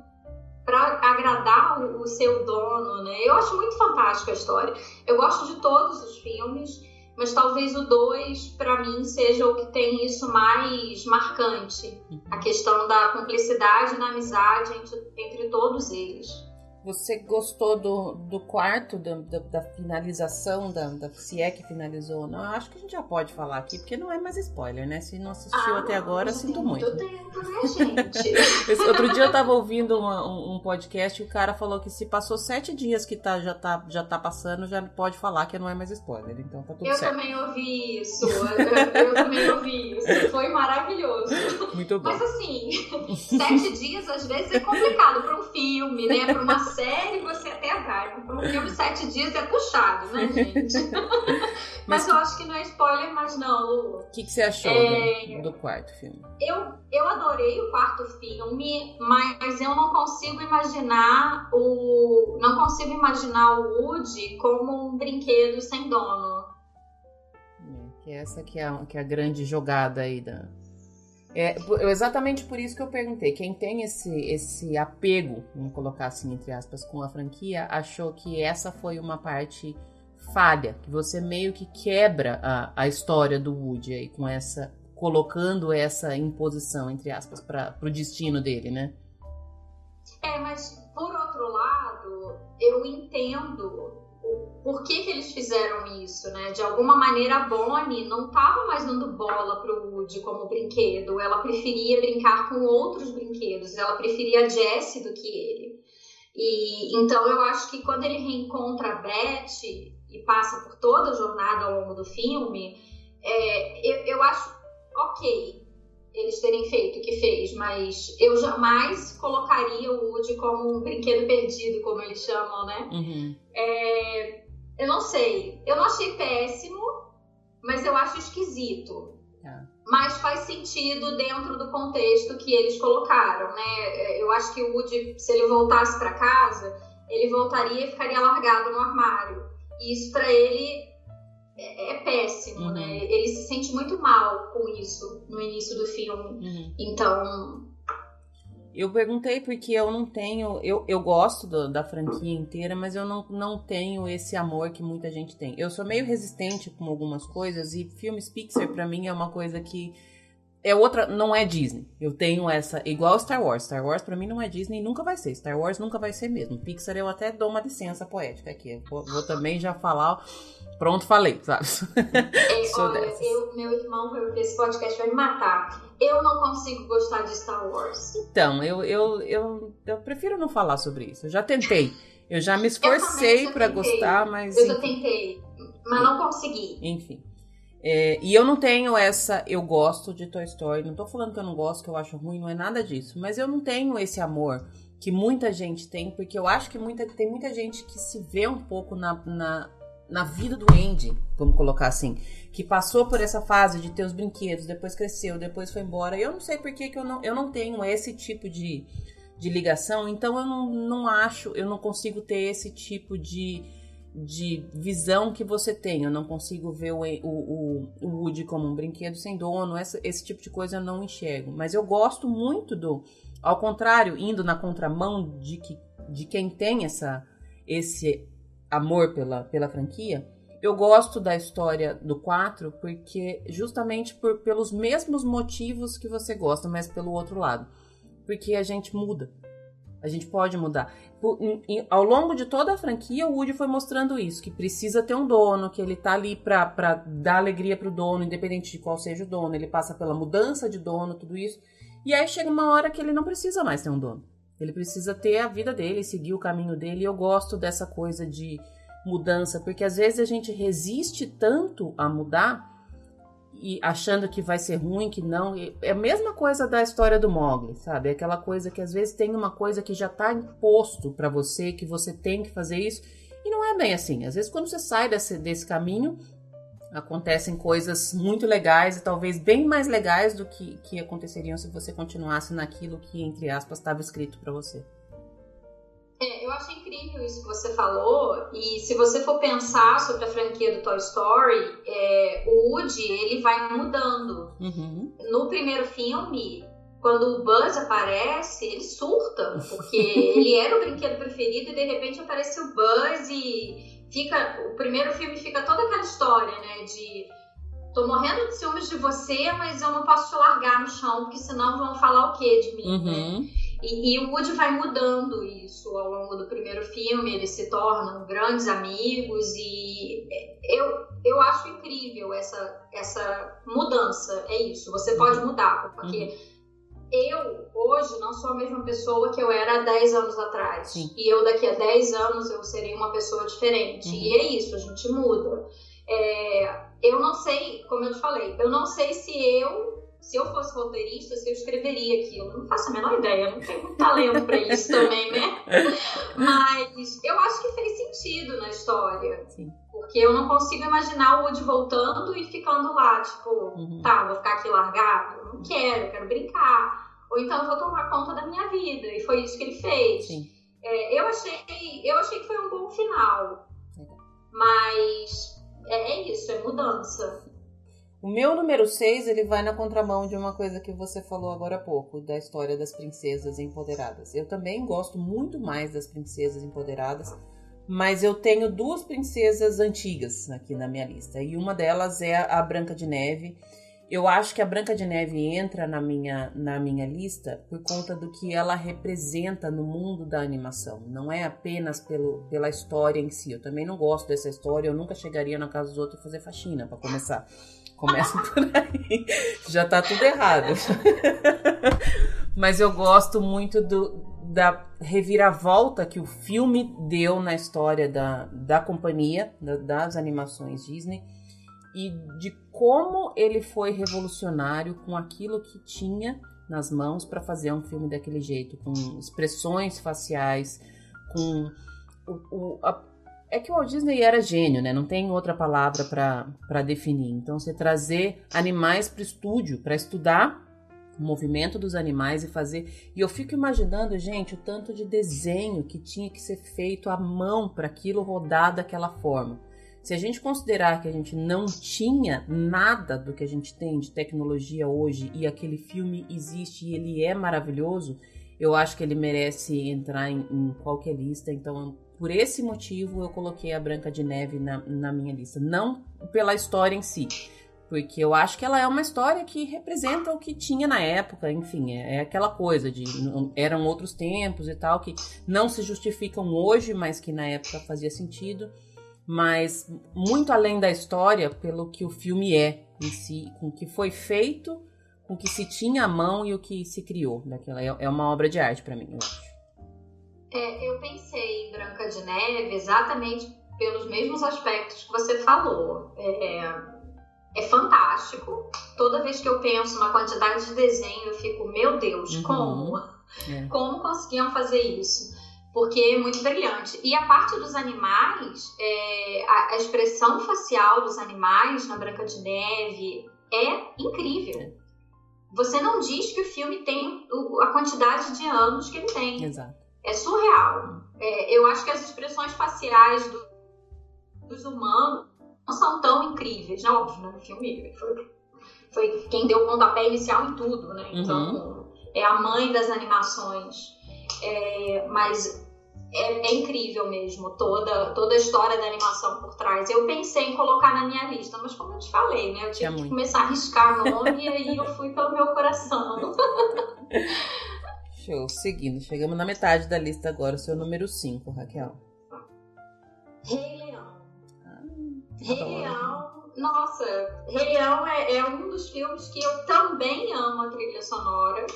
para agradar o, o, seu dono, né? Eu acho muito fantástica a história. Eu gosto de todos os filmes, mas talvez o 2 para mim seja o que tem isso mais marcante, a questão da cumplicidade e da amizade entre, entre todos eles. Você gostou do, do quarto, do, do, da finalização, da, da, se é que finalizou ou não? Acho que a gente já pode falar aqui, porque não é mais spoiler, né? Se não assistiu ah, até agora, sinto muito. muito tempo, né, gente? *laughs* Outro dia eu tava ouvindo uma, um, um, podcast e o cara falou que se passou sete dias que tá, já, tá, já tá passando, já pode falar que não é mais spoiler. Então tá tudo eu certo. Eu também ouvi isso. Eu, eu, também ouvi isso. Foi maravilhoso. Muito bom. Mas assim, *laughs* sete dias às vezes é complicado pra um filme, né? Pra uma série você até vai. Um filme sete dias é puxado, né, gente? *laughs* mas, mas eu acho que não é spoiler, mas não, Lu. O que, que, você achou é... do, do, quarto filme? Eu, eu adorei o quarto filme, mas eu não consigo imaginar o. Não consigo imaginar o Woody como um brinquedo sem dono. É, que essa que é, a, que é a grande jogada aí da, é exatamente por isso que eu perguntei. Quem tem esse, esse apego, vamos colocar assim, entre aspas, com a franquia, achou que essa foi uma parte falha, que você meio que quebra a, a história do Woody aí com essa. colocando essa imposição, entre aspas, para o destino dele, né? É, mas por outro lado, eu entendo por que, que eles fizeram isso, né? De alguma maneira a Bonnie não estava mais dando bola pro Woody como brinquedo, ela preferia brincar com outros brinquedos, ela preferia a Jessie do que ele. E então eu acho que quando ele reencontra a Beth e passa por toda a jornada ao longo do filme, é, eu, eu acho ok eles terem feito o que fez, mas eu jamais colocaria o Woody como um brinquedo perdido, como eles chamam, né? Uhum. É, eu não sei. Eu não achei péssimo, mas eu acho esquisito. É. Mas faz sentido dentro do contexto que eles colocaram, né? Eu acho que o Woody, se ele voltasse para casa, ele voltaria e ficaria largado no armário. E isso para ele é, é péssimo, né? uhum. né? Ele se sente muito mal com isso no início do filme. Uhum. Então, eu perguntei porque eu não tenho. Eu, eu gosto do, da franquia inteira, mas eu não, não tenho esse amor que muita gente tem. Eu sou meio resistente com algumas coisas e filmes Pixar para mim é uma coisa que. É outra. Não é Disney. Eu tenho essa. Igual Star Wars. Star Wars para mim não é Disney e nunca vai ser. Star Wars nunca vai ser mesmo. Pixar eu até dou uma licença poética aqui. Eu vou, vou também já falar. Pronto, falei, sabe? É, *laughs* olha, eu, meu irmão esse podcast vai me matar eu não consigo gostar de Star Wars. Então, eu, eu, eu, eu prefiro não falar sobre isso. Eu já tentei. Eu já me esforcei para gostar, mas. Eu já tentei, mas não consegui. Enfim. É, e eu não tenho essa. Eu gosto de Toy Story. Não tô falando que eu não gosto, que eu acho ruim, não é nada disso. Mas eu não tenho esse amor que muita gente tem, porque eu acho que muita, tem muita gente que se vê um pouco na, na, na vida do Andy, vamos colocar assim que passou por essa fase de ter os brinquedos, depois cresceu, depois foi embora. Eu não sei por que, que eu, não, eu não tenho esse tipo de, de ligação, então eu não, não acho, eu não consigo ter esse tipo de, de visão que você tem. Eu não consigo ver o, o, o Woody como um brinquedo sem dono, essa, esse tipo de coisa eu não enxergo. Mas eu gosto muito do. Ao contrário, indo na contramão de, que, de quem tem essa, esse amor pela, pela franquia eu gosto da história do 4 porque justamente por, pelos mesmos motivos que você gosta, mas pelo outro lado. Porque a gente muda. A gente pode mudar. Ao longo de toda a franquia, o Woody foi mostrando isso, que precisa ter um dono, que ele tá ali pra, pra dar alegria pro dono, independente de qual seja o dono. Ele passa pela mudança de dono, tudo isso. E aí chega uma hora que ele não precisa mais ter um dono. Ele precisa ter a vida dele, seguir o caminho dele. E eu gosto dessa coisa de mudança, porque às vezes a gente resiste tanto a mudar e achando que vai ser ruim, que não. É a mesma coisa da história do Mogli, sabe? É aquela coisa que às vezes tem uma coisa que já está imposto para você, que você tem que fazer isso, e não é bem assim. Às vezes quando você sai desse, desse caminho, acontecem coisas muito legais e talvez bem mais legais do que, que aconteceriam se você continuasse naquilo que, entre aspas, estava escrito para você. É, eu achei incrível isso que você falou, e se você for pensar sobre a franquia do Toy Story, é, o Woody, ele vai mudando. Uhum. No primeiro filme, quando o Buzz aparece, ele surta, porque *laughs* ele era o brinquedo preferido e de repente aparece o Buzz e fica, o primeiro filme fica toda aquela história, né, de tô morrendo de ciúmes de você, mas eu não posso te largar no chão, porque senão vão falar o quê de mim, uhum. né? E, e, o Woody vai mudando isso ao longo do primeiro filme, eles se tornam grandes amigos e eu, eu acho incrível essa, essa mudança, é isso, você pode mudar, porque uhum. eu hoje não sou a mesma pessoa que eu era há 10 anos atrás. Sim. E eu daqui a 10 anos eu serei uma pessoa diferente. Uhum. E é isso, a gente muda. É, eu não sei, como eu te falei, eu não sei se eu se eu fosse roteirista, se eu escreveria aquilo. Eu não faço a menor ideia, não tenho muito talento para isso também, né? Mas eu acho que fez sentido na história. Sim. Porque eu não consigo imaginar o Woody voltando e ficando lá, tipo, uhum. tá, vou ficar aqui largado. Eu não quero, quero brincar. Ou então vou tomar conta da minha vida. E foi isso que ele fez. É, eu, achei, eu achei que foi um bom final. Mas é, é isso, é mudança. O meu número 6, ele vai na contramão de uma coisa que você falou agora há pouco, da história das princesas empoderadas. Eu também gosto muito mais das princesas empoderadas, mas eu tenho duas princesas antigas aqui na minha lista. E uma delas é a Branca de Neve. Eu acho que a Branca de Neve entra na minha, na minha lista por conta do que ela representa no mundo da animação. Não é apenas pelo, pela história em si. Eu também não gosto dessa história. Eu nunca chegaria na casa dos outros fazer faxina, para começar. Começa por aí. Já tá tudo errado. Mas eu gosto muito do, da reviravolta que o filme deu na história da, da companhia, da, das animações Disney, e de como ele foi revolucionário com aquilo que tinha nas mãos para fazer um filme daquele jeito, com expressões faciais, com o, o, a é que o Walt Disney era gênio, né? Não tem outra palavra para definir. Então, você trazer animais para estúdio, para estudar o movimento dos animais e fazer. E eu fico imaginando, gente, o tanto de desenho que tinha que ser feito à mão para aquilo rodar daquela forma. Se a gente considerar que a gente não tinha nada do que a gente tem de tecnologia hoje e aquele filme existe e ele é maravilhoso, eu acho que ele merece entrar em, em qualquer lista. Então, por esse motivo, eu coloquei a Branca de Neve na, na minha lista. Não pela história em si, porque eu acho que ela é uma história que representa o que tinha na época, enfim, é, é, aquela coisa de eram outros tempos e tal que não se justificam hoje, mas que na época fazia sentido, mas muito além da história, pelo que o filme é em si, com o que foi feito, com o que se tinha à mão e o que se criou daquela é, é uma obra de arte para mim, eu acho. É, eu pensei em Branca de Neve exatamente pelos mesmos aspectos que você falou. É, é fantástico. Toda vez que eu penso na quantidade de desenho, eu fico, meu Deus, uhum. como? É. Como conseguiam fazer isso? Porque é muito brilhante. E a parte dos animais, é, a, a, expressão facial dos animais na Branca de Neve é incrível. É. Você não diz que o filme tem a quantidade de anos que ele tem. Exato é surreal. É, eu acho que as expressões faciais do, dos humanos não são tão incríveis, não, óbvio, né? O filme foi, foi quem deu o pontapé inicial em tudo, né? Então, uhum. é a mãe das animações. É, mas é, é, incrível mesmo toda, toda a história da animação por trás. Eu pensei em colocar na minha lista, mas como eu te falei, né? Eu tive é que começar a arriscar nome e aí eu fui pelo meu coração. *laughs* Show. Seguindo, chegamos na metade da lista agora, o seu número 5, Raquel. Rei Leão. Ah, Rei Leão. Nossa, Rei Leão é, é um dos filmes que eu também amo a trilha sonora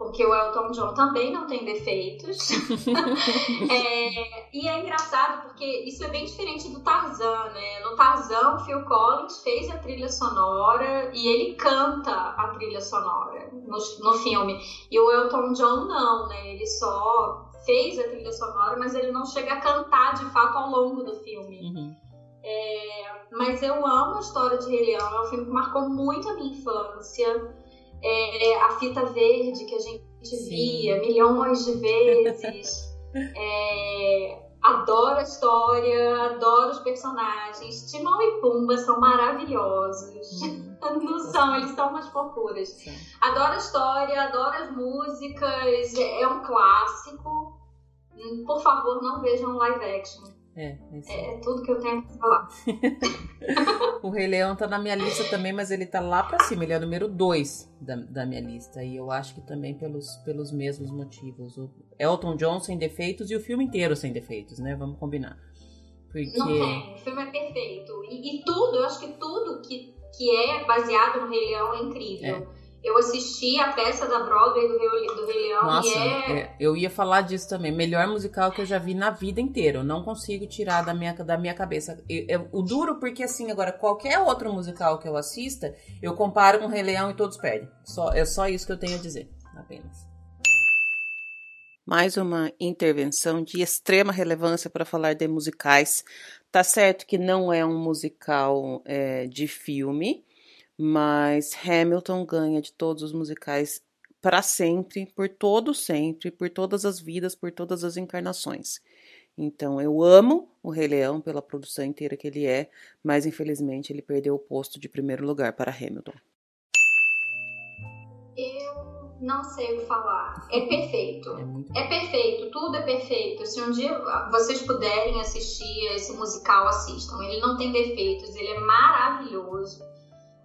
porque o Elton John também não tem defeitos. *laughs* é, e é engraçado porque isso é bem diferente do Tarzan, né? No Tarzan, o Phil Collins fez a trilha sonora e ele canta a trilha sonora no, no filme. E o Elton John não, né? Ele só fez a trilha sonora, mas ele não chega a cantar de fato ao longo do filme. Uhum. É, mas eu amo a história de Rei Leão, é um filme que marcou muito a minha infância é, a fita verde que a gente Sim. via milhões de vezes. *laughs* é, adoro a história, adoro os personagens. Timão e Pumba são maravilhosos. Hum, *laughs* Não são, eles são umas fofuras. Sim. Adoro a história, adoro as músicas, é um clássico. Hum, por favor, não vejam live action. É, é, é tudo que eu tenho pra falar. *laughs* o Rei Leão tá na minha lista também, mas ele tá lá pra cima. Ele é o número 2 da, da minha lista. E eu acho que também pelos, pelos mesmos motivos. O Elton John sem defeitos e o filme inteiro sem defeitos, né? Vamos combinar. Porque... Não tem, o filme é perfeito. E, e, tudo, eu acho que tudo que, que é baseado no Rei Leão é incrível. É. Eu assisti a peça da Broadway do Rei, do Rei Leão Nossa, e é... é... Eu ia falar disso também. Melhor musical que eu já vi na vida inteira. Eu não consigo tirar da minha, da minha cabeça. Eu, eu, o duro, porque assim, agora, qualquer outro musical que eu assista, eu comparo com o Rei Leão e todos perdem. Só, é só isso que eu tenho a dizer, apenas. Mais uma intervenção de extrema relevância para falar de musicais. Tá certo que não é um musical é, de filme, mas Hamilton ganha de todos os musicais para sempre, por todo sempre, por todas as vidas, por todas as encarnações. Então eu amo o Rei Leão pela produção inteira que ele é, mas infelizmente ele perdeu o posto de primeiro lugar para Hamilton. Eu não sei o que falar. É perfeito. É, é, perfeito, tudo é perfeito. Se um dia vocês puderem assistir esse musical, assistam. Ele não tem defeitos, ele é maravilhoso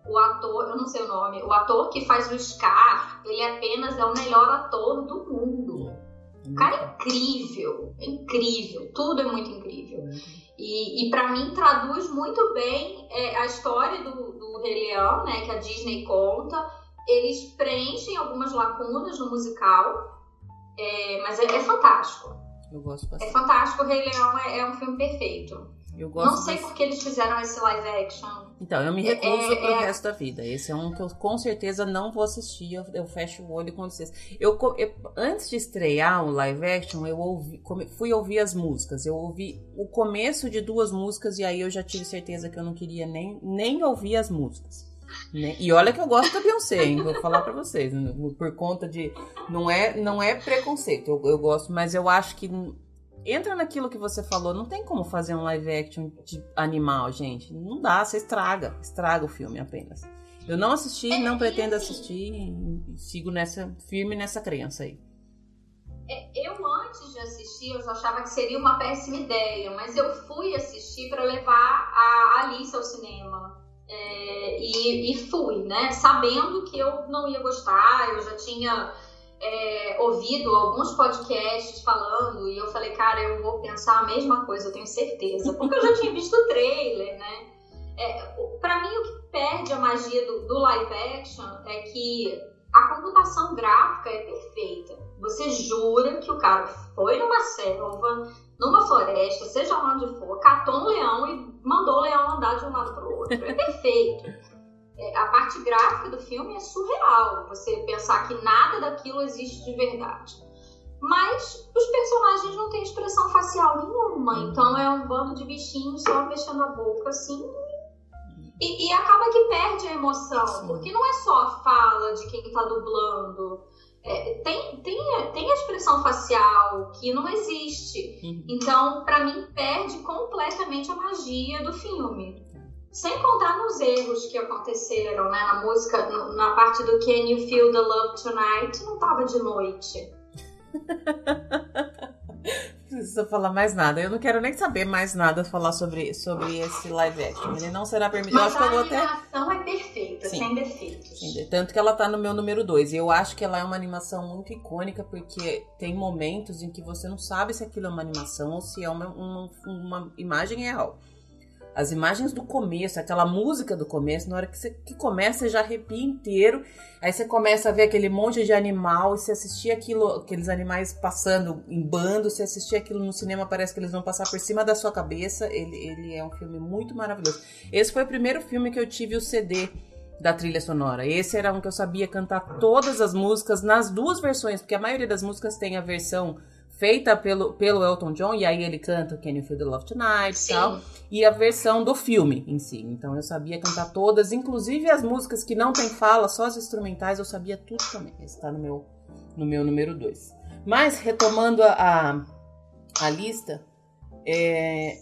o ator, eu não sei o nome, o ator que faz o Scar, ele apenas é o melhor ator do mundo. O cara é incrível, é incrível, tudo é muito incrível. E, e para mim traduz muito bem é, a história do, do Rei Leão, né, que a Disney conta. Eles preenchem algumas lacunas no musical, é, mas é, é, fantástico. Eu gosto bastante. É fantástico, o Rei Leão é, é um filme perfeito. Eu gosto não sei desse... por que eles fizeram esse live action. Então, eu me recuso é, pro é... resto da vida. Esse é um que eu com certeza não vou assistir. Eu, eu fecho o olho com vocês. Eu, eu, antes de estrear o live action, eu ouvi, fui ouvir as músicas. Eu ouvi o começo de duas músicas e aí eu já tive certeza que eu não queria nem, nem ouvir as músicas. Né? E olha que eu gosto da Beyoncé, hein? Vou falar para vocês. Por conta de. Não é, não é preconceito, eu, eu gosto, mas eu acho que entra naquilo que você falou, não tem como fazer um live action de animal, gente. Não dá, você estraga, estraga o filme apenas. Eu não assisti, é, não pretendo assim, assistir e sigo nessa firme nessa crença aí. É, eu antes de assistir, eu achava que seria uma péssima ideia, mas eu fui assistir para levar a Alice ao cinema. É, e, e fui, né? Sabendo que eu não ia gostar, eu já tinha é, ouvido alguns podcasts falando e eu falei, cara, eu vou pensar a mesma coisa, eu tenho certeza. Porque eu já tinha visto o trailer, né? É, para mim, o que perde a magia do, do live action é que a computação gráfica é perfeita. Você jura que o cara foi numa selva, numa floresta, seja onde for, catou um leão e mandou o leão andar de um lado para outro. É perfeito. É, a parte gráfica do filme é surreal, você pensar que nada daquilo existe de verdade. Mas os personagens não têm expressão facial nenhuma, então é um bando de bichinhos só mexendo a boca assim. E, e acaba que perde a emoção, Sim. porque não é só a fala de quem está dublando. É, tem, tem, tem a expressão facial que não existe. Então, para mim, perde completamente a magia do filme. Sem contar nos erros que aconteceram, né? Na música, na parte do Can You Feel the Love Tonight, não tava de noite. *laughs* precisa falar mais nada. Eu não quero nem saber mais nada falar sobre, sobre esse live action. Ele não será permitido. Mas eu acho a que eu vou animação até... é perfeita, Sim. sem defeitos. Sim. Tanto que ela tá no meu número 2. E eu acho que ela é uma animação muito icônica, porque tem momentos em que você não sabe se aquilo é uma animação ou se é uma, uma, uma imagem real as imagens do começo, aquela música do começo, na hora que, você, que começa, você já arrepia inteiro. Aí você começa a ver aquele monte de animal, e se assistir aquilo, aqueles animais passando em bando, se assistir aquilo no cinema, parece que eles vão passar por cima da sua cabeça. Ele, ele é um filme muito maravilhoso. Esse foi o primeiro filme que eu tive o CD da trilha sonora. Esse era um que eu sabia cantar todas as músicas nas duas versões, porque a maioria das músicas tem a versão feita pelo, pelo Elton John, e aí ele canta Can You Feel the Love Tonight e tal, e a versão do filme em si. Então eu sabia cantar todas, inclusive as músicas que não tem fala, só as instrumentais, eu sabia tudo também. Esse tá no meu, no meu número 2. Mas, retomando a, a, a lista, é,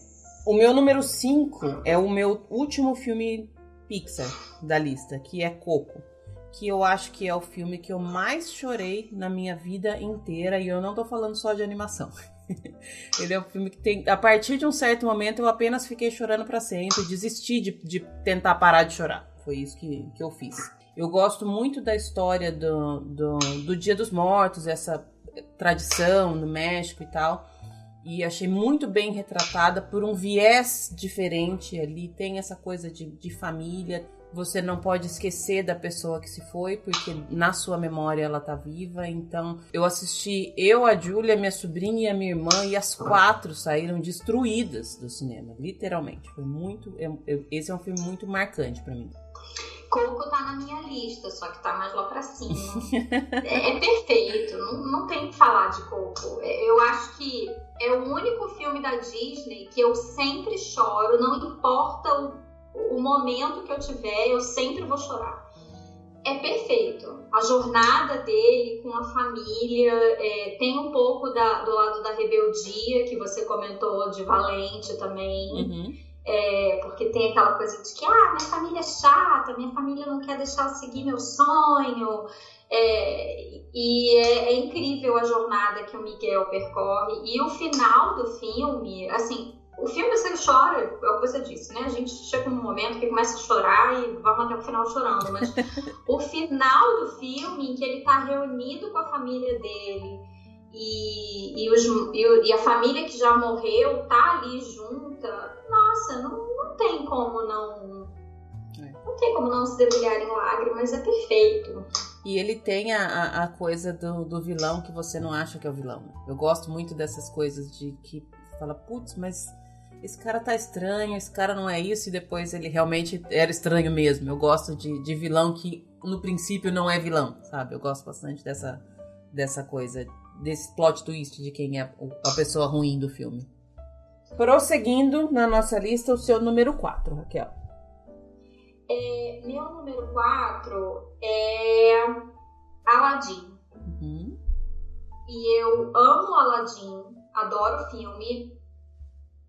o meu número 5 é o meu último filme Pixar da lista, que é Coco que eu acho que é o filme que eu mais chorei na minha vida inteira e eu não tô falando só de animação. *laughs* ele é um filme que tem. A partir de um certo momento eu apenas fiquei chorando para sempre, desisti de, de tentar parar de chorar. Foi isso que, que eu fiz. Eu gosto muito da história do, do, do Dia dos Mortos, essa tradição no México e tal. E achei muito bem retratada por um viés diferente ali. Tem essa coisa de, de família, você não pode esquecer da pessoa que se foi, porque na sua memória ela tá viva. Então, eu assisti eu, a Júlia, minha sobrinha e a minha irmã, e as quatro saíram destruídas do cinema, literalmente. Foi muito. Eu, eu, esse é um filme muito marcante para mim. Coco tá na minha lista, só que tá mais lá pra cima. *laughs* é, é, perfeito, não, não tem que falar de Coco. É, eu acho que é o único filme da Disney que eu sempre choro, não importa o o momento que eu tiver, eu sempre vou chorar. É perfeito. A jornada dele com a família é, tem um pouco da, do lado da rebeldia que você comentou de Valente também. Uhum. É, porque tem aquela coisa de que ah, minha família é chata, minha família não quer deixar eu seguir meu sonho. É, e é, é, incrível a jornada que o Miguel percorre. E o final do filme, assim, o filme você chora, é o que você disse, né? A gente chega num momento que começa a chorar e vamos até o final chorando, mas *laughs* o final do filme em que ele tá reunido com a família dele e, e, os, e, e a família que já morreu tá ali junta, nossa, não, não tem como não. É. Não tem como não se debulhar em lágrimas, é perfeito. E ele tem a, a coisa do, do vilão que você não acha que é o vilão. Eu gosto muito dessas coisas de que fala, putz, mas esse cara tá estranho, esse cara não é isso, e depois ele realmente era estranho mesmo. Eu gosto de, de vilão que no princípio não é vilão, sabe? Eu gosto bastante dessa, dessa coisa, desse plot twist de quem é a pessoa ruim do filme. Prosseguindo na nossa lista, o seu número 4, Raquel. É, meu número 4 é Aladdin. Uhum. E eu amo Aladdin, adoro o filme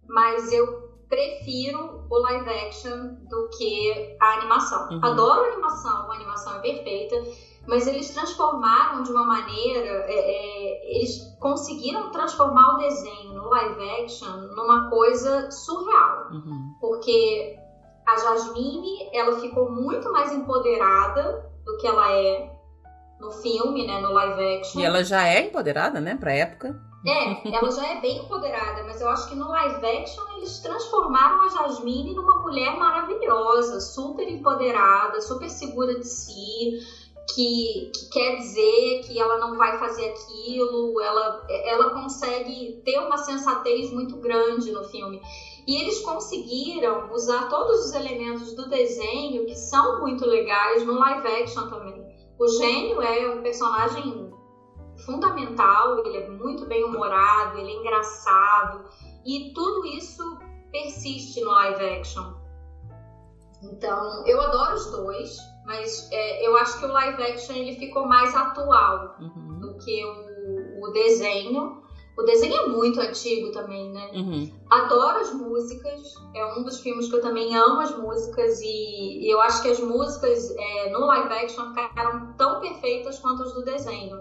mas eu prefiro o live action do que a animação. Uhum. Adoro a animação, a animação é perfeita, mas eles transformaram de uma maneira, é, é, eles conseguiram transformar o desenho no live action numa coisa surreal, uhum. porque a Jasmine ela ficou muito mais empoderada do que ela é no filme, né, no live action. E ela já é empoderada, né, pra época. É, ela já é bem empoderada, mas eu acho que no live action eles transformaram a Jasmine numa mulher maravilhosa, super empoderada, super segura de si, que, que, quer dizer que ela não vai fazer aquilo, ela, ela consegue ter uma sensatez muito grande no filme. E eles conseguiram usar todos os elementos do desenho que são muito legais no live action também. O gênio é um personagem fundamental, ele é muito bem humorado, ele é engraçado e tudo isso persiste no live action. Então, eu adoro os dois, mas é, eu acho que o live action ele ficou mais atual uhum. do que o, o desenho. O desenho é muito antigo também, né? Uhum. Adoro as músicas, é um dos filmes que eu também amo as músicas e, eu acho que as músicas é, no live action ficaram tão perfeitas quanto as do desenho.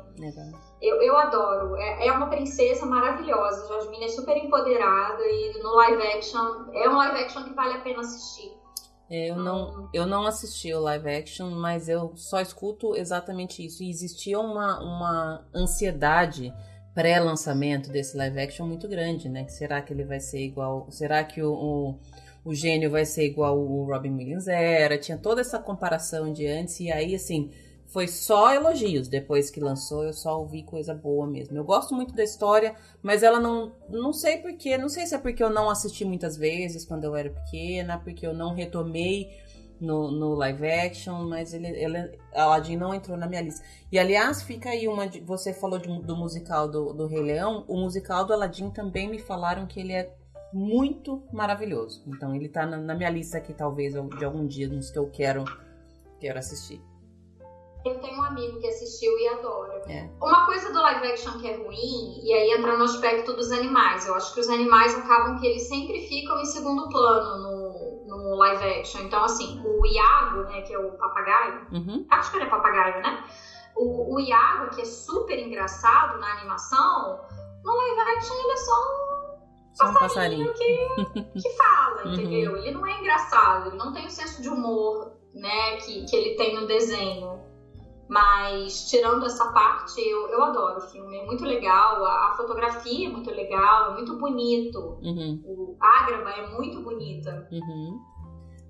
Eu, eu adoro, é, é, uma princesa maravilhosa, Jasmine é super empoderada e no live action, é um live action que vale a pena assistir. É, eu não, eu não assisti o live action, mas eu só escuto exatamente isso. E existia uma, uma ansiedade pré-lançamento desse live action muito grande, né? Será que ele vai ser igual? Será que o, o, o gênio vai ser igual o Robin Williams era? Tinha toda essa comparação de antes, e aí, assim, foi só elogios. Depois que lançou, eu só ouvi coisa boa mesmo. Eu gosto muito da história, mas ela não. Não sei porquê. Não sei se é porque eu não assisti muitas vezes quando eu era pequena, porque eu não retomei no, no live action, mas ele, ele, Aladdin não entrou na minha lista. E aliás, fica aí uma. Você falou de, do musical do, do Rei Leão. O musical do Aladdin também me falaram que ele é muito maravilhoso. Então ele tá na, na minha lista aqui, talvez, de algum dia, nos que eu quero, quero assistir. Eu tenho um amigo que assistiu e adora. É. Uma coisa do live action que é ruim, e aí entra no aspecto dos animais. Eu acho que os animais acabam que eles sempre ficam em segundo plano no, no live action. Então, assim, o Iago, né, que é o papagaio, uhum. acho que ele é papagaio, né? O, o Iago, que é super engraçado na animação, No live action ele é só um Só um passarinho, passarinho. Que, que fala, Uhum. entendeu? Ele não é engraçado, ele não tem o senso de humor, né, que, que ele tem no desenho. Mas, tirando essa parte, eu, eu adoro o filme. É muito legal, a, a fotografia é muito legal, é muito bonito. Uhum, O Ágraba é muito bonita. uhum.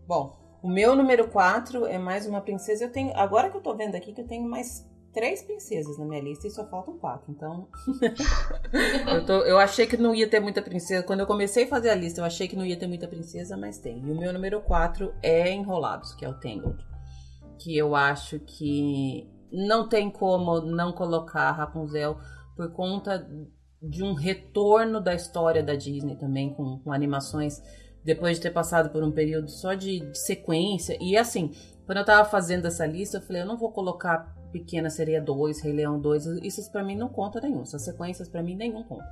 Bom, o meu número 4 é mais uma princesa. Eu tenho. Agora que eu tô vendo aqui que eu tenho mais três princesas na minha lista e só faltam quatro. Então. *laughs* eu, tô- eu achei que não ia ter muita princesa. Quando eu comecei a fazer a lista, eu achei que não ia ter muita princesa, mas tem. E o meu número 4 é Enrolados, que é o Tangled. Que eu acho que não tem como não colocar Rapunzel por conta de um retorno da história da Disney também, com, com animações, depois de ter passado por um período só de, de sequência. E assim, quando eu tava fazendo essa lista, eu falei, eu não vou colocar Pequena Sereia 2, Rei Leão 2, isso pra mim não conta nenhum, essas sequências pra mim nenhum conta.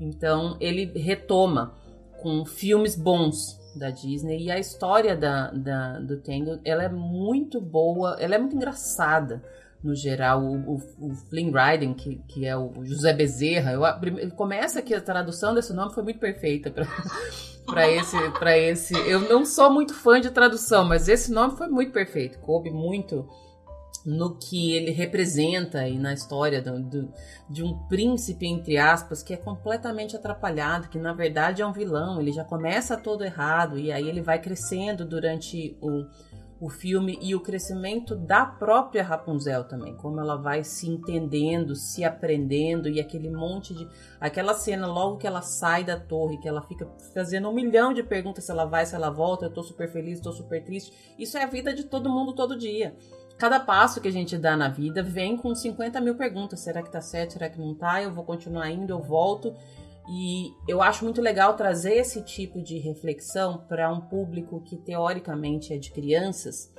Então ele retoma com filmes bons da Disney e a história da, da, do Tangled, ela é muito boa, ela é muito engraçada no geral, o, o, o Flynn Rider, que, que é o José Bezerra, eu, começa que a tradução desse nome foi muito perfeita para *laughs* esse, esse. Eu não sou muito fã de tradução, mas esse nome foi muito perfeito, coube muito no que ele representa e na história do, do- de um príncipe, entre aspas, que é completamente atrapalhado, que na verdade é um vilão, ele já começa todo errado e aí ele vai crescendo durante o, o filme e o crescimento da própria Rapunzel também, como ela vai se entendendo, se aprendendo e aquele monte de. Aquela cena logo que ela sai da torre, que ela fica fazendo um milhão de perguntas se ela vai, se ela volta, eu tô super feliz, tô super triste. Isso é a vida de todo mundo todo dia. Cada passo que a gente dá na vida vem com 50 mil perguntas. Será que tá certo? Será que não tá? Eu vou continuar indo, eu volto. E eu acho muito legal trazer esse tipo de reflexão para um público que teoricamente é de crianças,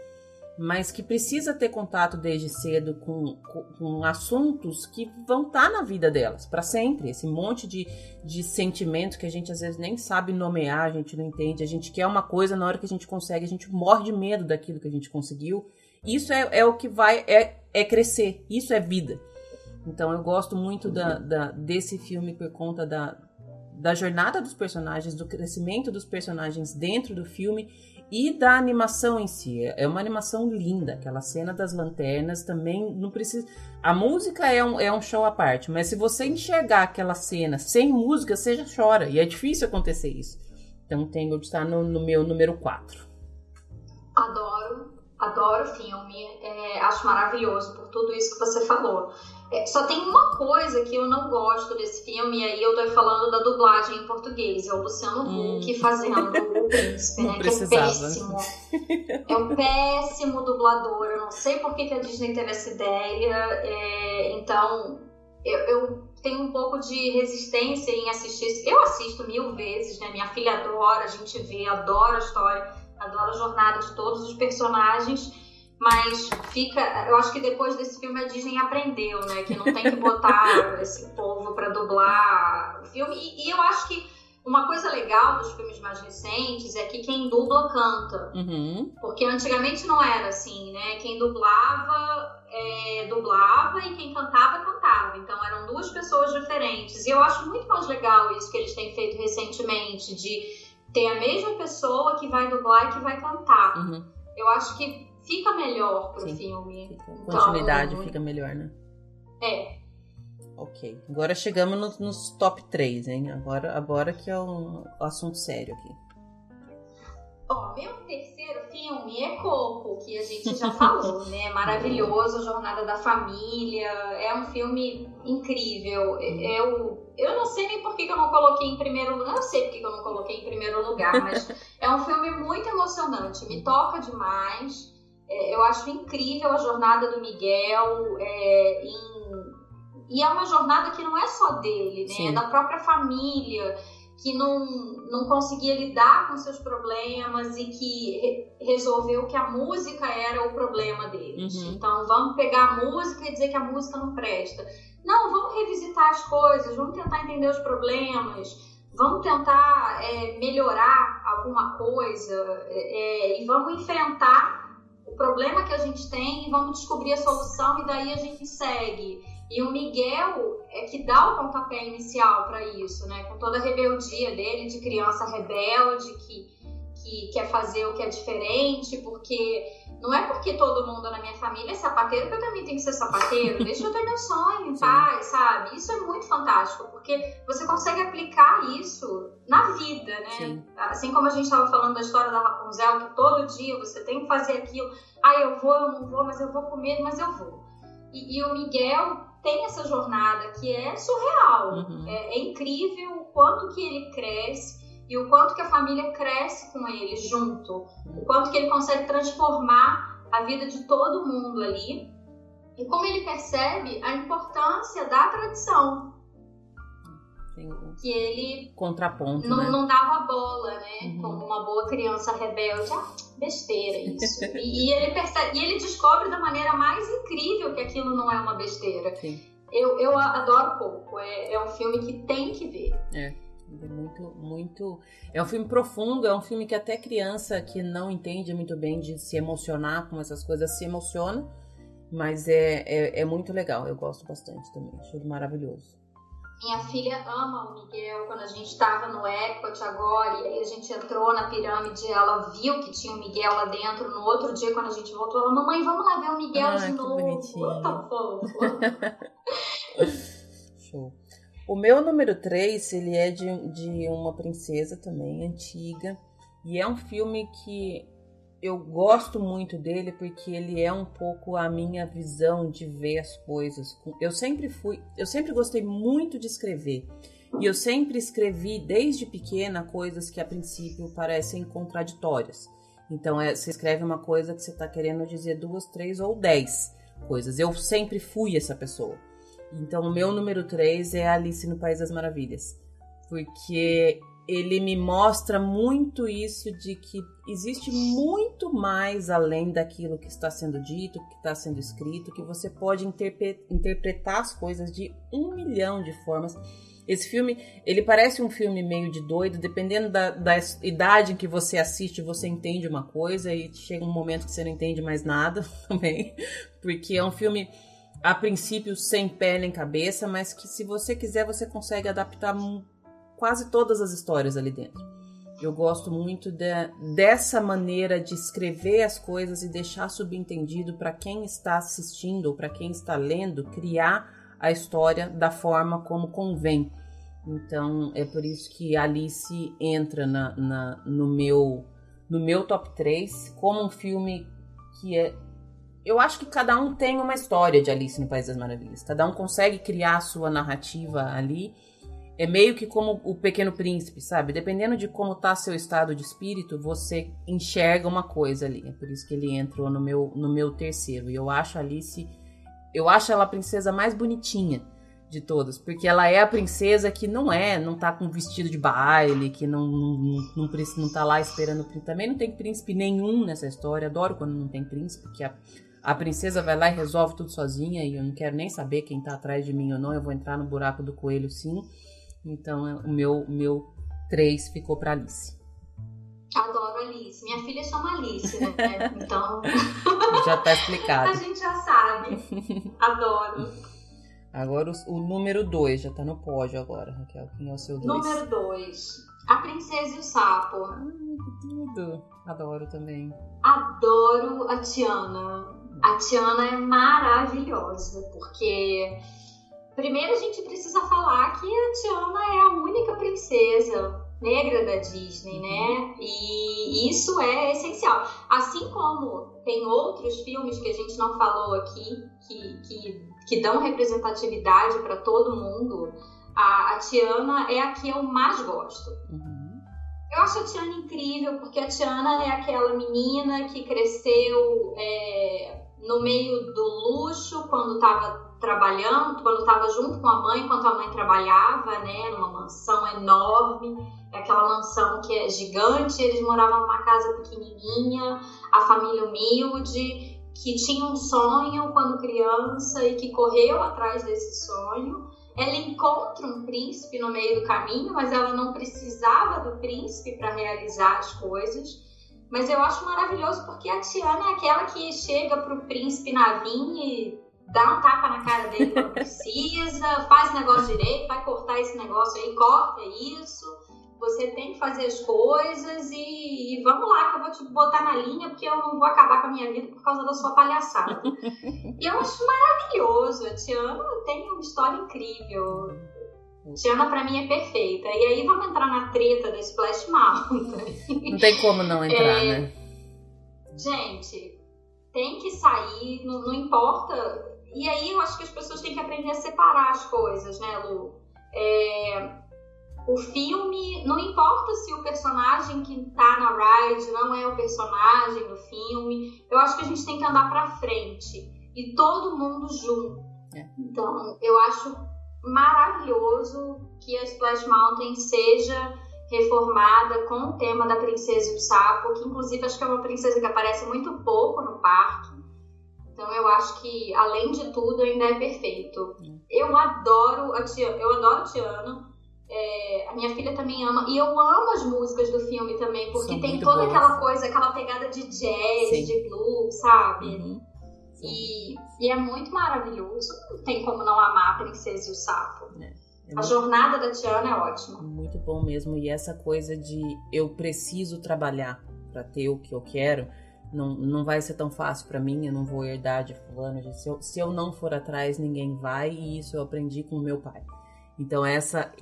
mas que precisa ter contato desde cedo com, com, assuntos que vão estar na vida delas para sempre. Esse monte de, de sentimento que a gente às vezes nem sabe nomear, a gente não entende. A gente quer uma coisa, na hora que a gente consegue, a gente morre de medo daquilo que a gente conseguiu. Isso é, é o que vai é, é crescer, isso é vida. Então eu gosto muito da, da- desse filme por conta da, da jornada dos personagens, do crescimento dos personagens dentro do filme e da animação em si. É é uma animação linda, aquela cena das lanternas também não precisa. A música é um, é um show à parte, mas se você enxergar aquela cena sem música, você já chora. E é difícil acontecer isso. Então Tangled está no, no meu número 4. Adoro, adoro o filme, é, acho maravilhoso por tudo isso que você falou. É, só tem uma coisa que eu não gosto desse filme, e aí eu tô falando da dublagem em português, é o Luciano Hum. Huck fazendo o príncipe, Não né? Que é precisava. péssimo. É um péssimo dublador, eu não sei por que, que a Disney teve essa ideia, é, então eu, eu tenho um pouco de resistência em assistir. Eu assisto mil vezes, né? Minha filha adora, a gente vê, adora a história, adora a jornada de todos os personagens. Mas fica. Eu acho que depois desse filme a Disney aprendeu, né? Que não tem que botar *laughs* esse povo pra dublar o filme. E, e eu acho que uma coisa legal dos filmes mais recentes é que quem dubla canta. Uhum. Porque antigamente não era assim, né? Quem dublava, é, dublava e quem cantava, cantava. Então eram duas pessoas diferentes. E eu acho muito mais legal isso que eles têm feito recentemente, de ter a mesma pessoa que vai dublar e que vai cantar. Uhum. Eu acho que fica melhor pro Sim. filme. Fica- Então, continuidade fica melhor, né? É. Ok. Agora chegamos nos, nos top 3, hein? Agora, agora que é um assunto sério aqui. Ó, meu terceiro filme é Coco, que a gente já falou, *laughs* né? Maravilhoso, Jornada da Família. É um filme incrível. Eu, eu não sei nem por que que eu não coloquei em primeiro lugar. Eu sei por que que eu não coloquei em primeiro lugar, mas *laughs* é um filme muito emocionante. Me toca demais. É, eu acho incrível a jornada do Miguel. é, em- E é uma jornada que não é só dele, né? Sim. É da própria família que não, não conseguia lidar com seus problemas e que re- resolveu que a música era o problema deles. Uhum. Então vamos pegar a música e dizer que a música não presta. Não, vamos revisitar as coisas, vamos tentar entender os problemas, vamos tentar é, melhorar alguma coisa é, e vamos enfrentar o problema que a gente tem e vamos descobrir a solução e daí a gente segue. E o Miguel é que dá o pontapé inicial para isso, né? Com toda a rebeldia dele de criança rebelde que, que quer fazer o que é diferente, porque não é porque todo mundo na minha família é sapateiro que eu também tenho que ser sapateiro. *laughs* Deixa eu ter meu sonho em paz, sabe? Isso é muito fantástico, porque você consegue aplicar isso na vida, né? Sim. Assim como a gente estava falando da história da Rapunzel, que todo dia você tem que fazer aquilo. Ah, eu vou, eu não vou, mas eu vou com medo, mas eu vou. E, e o Miguel tem essa jornada que é surreal. Uhum. É, é incrível o quanto que ele cresce e o quanto que a família cresce com ele junto, o quanto que ele consegue transformar a vida de todo mundo ali e como ele percebe a importância da tradição. Que ele contraponto, não, né? não dava bola, né? Uhum. Como uma boa criança rebelde. Ah, besteira *laughs* isso. e, ele percebe, e ele descobre da maneira mais incrível que aquilo não é uma besteira. Sim. Eu, eu adoro pouco. É, é um filme que tem que ver. É. É muito, muito. É um filme profundo, é um filme que até criança que não entende muito bem de se emocionar com essas coisas se emociona. Mas é, é, é muito legal, eu gosto bastante também, acho ele maravilhoso. Minha filha ama o Miguel. Quando a gente estava no Epcot agora, e aí a gente entrou na pirâmide, ela viu que tinha o Miguel lá dentro. No outro dia, quando a gente voltou, ela, mamãe, vamos lá ver o Miguel ah, de novo. Bonitinho. *laughs* Tão fofo. *laughs* Show. O meu número 3, ele é de, de uma princesa também, antiga. E é um filme que eu gosto muito dele porque ele é um pouco a minha visão de ver as coisas. Eu sempre fui, eu sempre gostei muito de escrever. E eu sempre escrevi desde pequena coisas que a princípio parecem contraditórias. Então é, você escreve uma coisa que você está querendo dizer duas, três ou dez coisas. Eu sempre fui essa pessoa. Então, o meu número 3 é Alice no País das Maravilhas. Porque ele me mostra muito isso de que existe muito mais além daquilo que está sendo dito, que está sendo escrito, que você pode interpretar as coisas de um milhão de formas. Esse filme, ele parece um filme meio de doido, dependendo da, da idade em que você assiste, você entende uma coisa e chega um momento que você não entende mais nada *laughs* também, porque é um filme a princípio sem pé nem cabeça, mas que se você quiser você consegue adaptar quase todas as histórias ali dentro. Eu gosto muito de, dessa maneira de escrever as coisas e deixar subentendido para quem está assistindo ou para quem está lendo, criar a história da forma como convém. Então é por isso que Alice entra na, na, no, meu, no meu top 3 como um filme que é eu acho que cada um tem uma história de Alice no País das Maravilhas. Cada um consegue criar a sua narrativa ali. É meio que como o Pequeno Príncipe, sabe? Dependendo de como tá seu estado de espírito, você enxerga uma coisa ali. É por isso que ele entrou no meu, no meu terceiro. E eu acho a Alice, eu acho ela a princesa mais bonitinha de todas, porque ela é a princesa que não é, não tá com vestido de baile, que não não, não, não, não tá lá esperando. Também não tem príncipe nenhum nessa história. Adoro quando não tem príncipe, que a a princesa vai lá e resolve tudo sozinha e eu não quero nem saber quem tá atrás de mim ou não. Eu vou entrar no buraco do coelho sim. Então é, o meu meu 3 ficou para Alice. Adoro Alice. Minha filha chama Alice, né? *laughs* Então. já tá explicado. *laughs* a gente já sabe. Adoro. Agora o, número 2 já tá no pódio agora, Raquel. Quem é o seu 2? Número 2. A Princesa e o Sapo. Ah, que tudo. Adoro também. Adoro a Tiana. A Tiana é maravilhosa, porque primeiro a gente precisa falar que a Tiana é a única princesa negra da Disney, né? E isso é essencial. Assim como tem outros filmes que a gente não falou aqui, que, que, que dão representatividade para todo mundo, a, a, Tiana é a que eu mais gosto. Uhum. Eu acho a Tiana incrível, porque a Tiana é aquela menina que cresceu é, no meio do luxo quando estava trabalhando, quando estava junto com a mãe, enquanto a mãe trabalhava, né, numa mansão enorme, aquela mansão que é gigante, eles moravam numa casa pequenininha, a família humilde, que tinha um sonho quando criança e que correu atrás desse sonho. Ela encontra um príncipe no meio do caminho, mas ela não precisava do príncipe para realizar as coisas. Mas eu acho maravilhoso porque a Tiana é aquela que chega pro príncipe Navin e dá um tapa na cara dele quando precisa, *laughs* faz o negócio direito, vai cortar esse negócio aí, corta isso. Você tem que fazer as coisas e, e, vamos lá, que eu vou te botar na linha, porque eu não vou acabar com a minha vida por causa da sua palhaçada. *laughs* e eu acho maravilhoso. A Tiana tem uma história incrível. Tiana pra mim é perfeita. E aí vamos entrar na treta da Splash Mountain. Não tem como não entrar, é... né? Gente, tem que sair, não, não importa. E aí eu acho que as pessoas têm que aprender a separar as coisas, né, Lu? É, o filme, não importa se o personagem que tá na ride não é o personagem do filme, eu acho que a gente tem que andar pra frente e todo mundo junto. É. Então, eu acho maravilhoso que a Splash Mountain seja reformada com o tema da Princesa e o Sapo, que inclusive acho que é uma princesa que aparece muito pouco no parque. Então eu acho que, além de tudo, ainda é perfeito. Eu adoro a Tiana, eu adoro a Tiana. É, a minha filha também ama. E eu amo as músicas do filme também, porque São tem toda boas. aquela coisa, aquela pegada de jazz, Sim. de blues, sabe? Uhum. E, e, é muito maravilhoso. Não tem como não amar a Princesa e o Sapo. É. É a jornada da Tiana é ótima. Muito bom mesmo. E essa coisa de eu preciso trabalhar para ter o que eu quero, não, não vai ser tão fácil para mim. Eu não vou herdar de fulano. Se eu, se eu não for atrás, ninguém vai. E isso eu aprendi com o meu pai. Então essa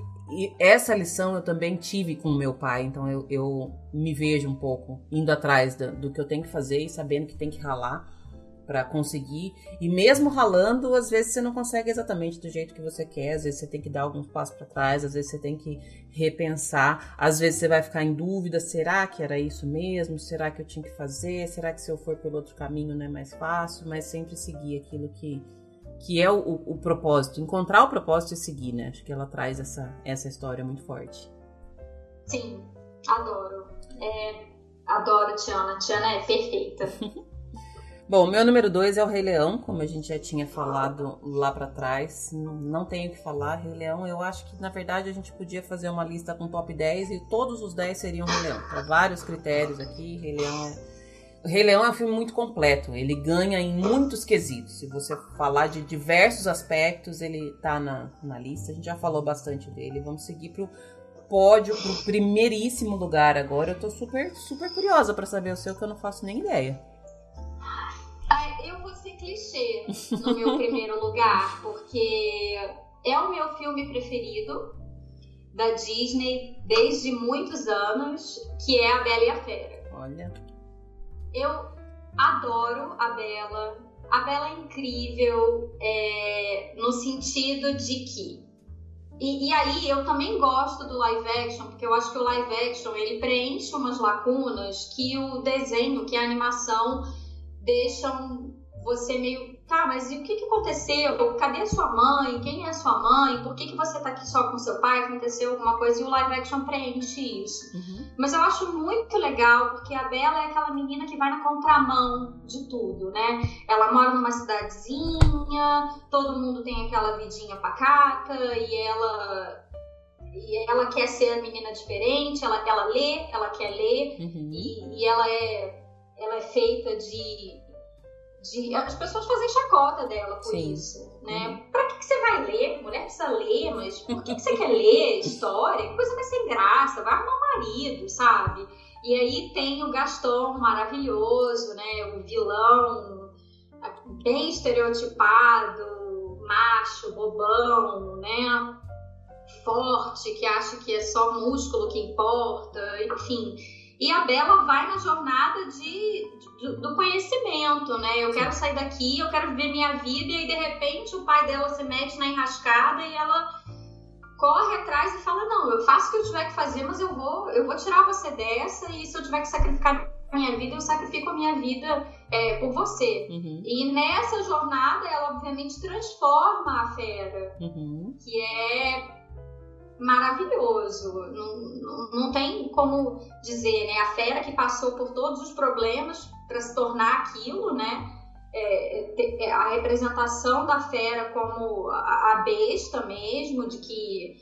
essa lição eu também tive com o meu pai. Então eu, eu me vejo um pouco indo atrás do, do que eu tenho que fazer e sabendo que tem que ralar para conseguir. E mesmo ralando, às vezes você não consegue exatamente do jeito que você quer, às vezes você tem que dar alguns passos para trás, às vezes você tem que repensar, às vezes você vai ficar em dúvida, será que era isso mesmo? Será que eu tinha que fazer? Será que se eu for pelo outro caminho não é mais fácil? Mas sempre seguir aquilo que que é o, o, o propósito, encontrar o propósito e seguir, né? Acho que ela traz essa, essa história muito forte. Sim, adoro. É, adoro Tiana. Tiana é perfeita. *laughs* Bom, meu número dois é o Rei Leão, como a gente já tinha falado lá para trás. Não tenho o que falar, Rei Leão. Eu acho que na verdade a gente podia fazer uma lista com top 10 e todos os 10 seriam Rei Leão. Tem vários critérios aqui. Rei Leão é. O Rei Leão é um filme muito completo. Ele ganha em muitos quesitos. Se você falar de diversos aspectos, ele tá na, na lista. A gente já falou bastante dele. Vamos seguir pro pódio, pro primeiríssimo lugar agora. Eu tô super, super curiosa para saber o seu, que eu não faço nem ideia eu vou ser clichê no meu primeiro lugar, porque é o meu filme preferido da Disney desde muitos anos, que é A Bela e a Fera. Olha. Eu adoro a Bela. A Bela é incrível é, no sentido de que e, e, aí eu também gosto do live action, porque eu acho que o live action ele preenche umas lacunas que o desenho, que a animação deixam você meio, tá, mas e o que, que aconteceu? Cadê a sua mãe? Quem é a sua mãe? Por que, que você tá aqui só com seu pai? Aconteceu alguma coisa? E o live action preenche isso. Uhum. Mas eu acho muito legal, porque a Bela é aquela menina que vai na contramão de tudo, né? Ela mora numa cidadezinha, todo mundo tem aquela vidinha pacata, e ela e ela quer ser a menina diferente, ela, ela lê, ela quer ler, uhum. e, e ela é ela é feita de, de. As pessoas fazem chacota dela por Sim. isso. Né? Uhum. Pra que, que, você vai ler? Mulher precisa ler, mas por que, que você *laughs* quer ler história? Que coisa vai sem graça, vai arrumar um marido, sabe? E aí tem o Gaston maravilhoso, né? O vilão bem estereotipado, macho, bobão, né? Forte, que acha que é só músculo que importa, enfim. E a Bela vai na jornada de, de, do conhecimento, né? Eu quero sair daqui, eu quero viver minha vida, e aí de repente o pai dela se mete na enrascada e ela corre atrás e fala: Não, eu faço o que eu tiver que fazer, mas eu vou, eu vou tirar você dessa, e se eu tiver que sacrificar minha vida, eu sacrifico a minha vida é, por você. Uhum. E nessa jornada, ela obviamente transforma a fera, uhum. que é maravilhoso. Não, não, não, tem como dizer, né? A fera que passou por todos os problemas para se tornar aquilo, né? É, é, a representação da fera como a, a, besta mesmo, de que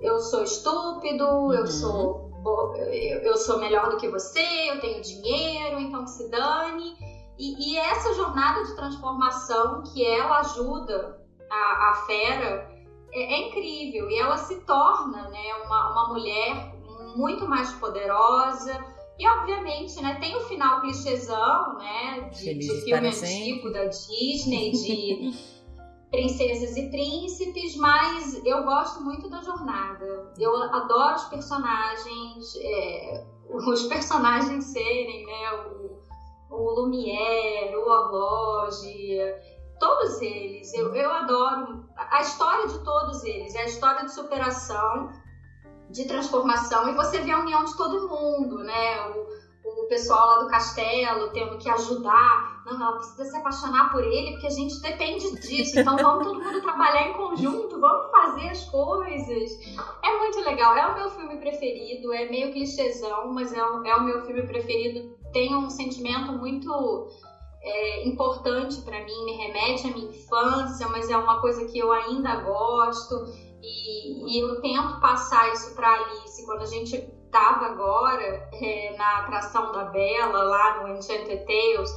eu sou estúpido, uhum. eu sou eu, eu sou melhor do que você, eu tenho dinheiro, então que se dane. E, e, essa jornada de transformação que ela ajuda a, a Fera é, é, incrível. E ela se torna né, uma, uma mulher muito mais poderosa. E obviamente, né, tem o final clichêzão, né, de, de filme antigo da Disney, de *laughs* princesas e príncipes, mas eu gosto muito da jornada. Eu adoro os personagens, é, os *laughs* personagens serem, né, o, o Lumière, o Horloge, todos eles. Eu, eu adoro a história de todos eles, é a história de superação de transformação e você vê a união de todo mundo, né? O, o pessoal lá do castelo tendo que ajudar. Não, ela precisa se apaixonar por ele porque a gente depende disso. Então vamos todo mundo trabalhar em conjunto, vamos fazer as coisas. É muito legal. É o meu filme preferido. É meio clichêzão, mas é o, é o meu filme preferido. Tem um sentimento muito é, importante para mim, me remete à minha infância, mas é uma coisa que eu ainda gosto. E, e eu tento passar isso para Alice. Quando a gente estava agora é, na atração da Bela, lá no Enchanted Tales,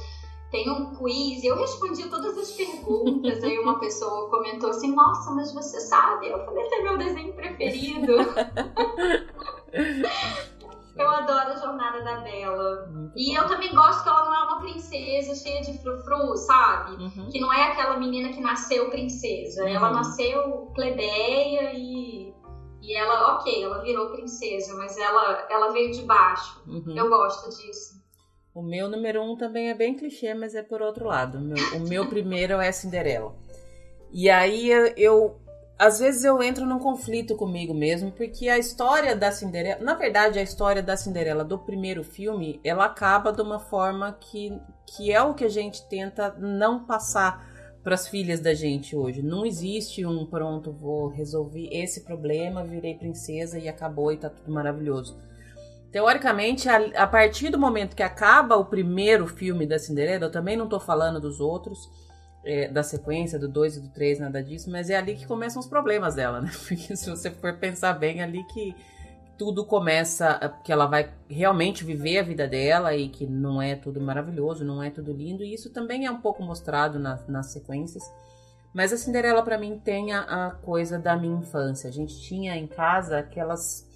tem um quiz e eu respondi todas as perguntas. Aí uma pessoa comentou assim: Nossa, mas você sabe? Eu falei: Esse é meu desenho preferido. *laughs* Eu adoro a jornada da Bela. Muito e bom. eu também gosto que ela não é uma princesa cheia de frufru, sabe? Uhum. Que não é aquela menina que nasceu princesa. Uhum. Ela nasceu plebeia e. E ela, ok, ela virou princesa, mas ela, ela veio de baixo. Uhum. Eu gosto disso. O meu número um também é bem clichê, mas é por outro lado. O meu, o meu *laughs* primeiro é Cinderela. E aí eu, eu às vezes eu entro num conflito comigo mesmo, porque a história da Cinderela, na verdade, a história da Cinderela do primeiro filme, ela acaba de uma forma que, que é o que a gente tenta não passar para as filhas da gente hoje. Não existe um pronto, vou resolver esse problema, virei princesa e acabou e tá tudo maravilhoso. Teoricamente, a, a partir do momento que acaba o primeiro filme da Cinderela, eu também não tô falando dos outros, é, da sequência, do 2 e do 3, nada disso, mas é ali que começam os problemas dela, né? *laughs* Porque se você for pensar bem, é ali que tudo começa, é, que ela vai realmente viver a vida dela e que não é tudo maravilhoso, não é tudo lindo, e isso também é um pouco mostrado na, nas sequências. Mas a Cinderela, para mim, tem a, a coisa da minha infância. A gente tinha em casa aquelas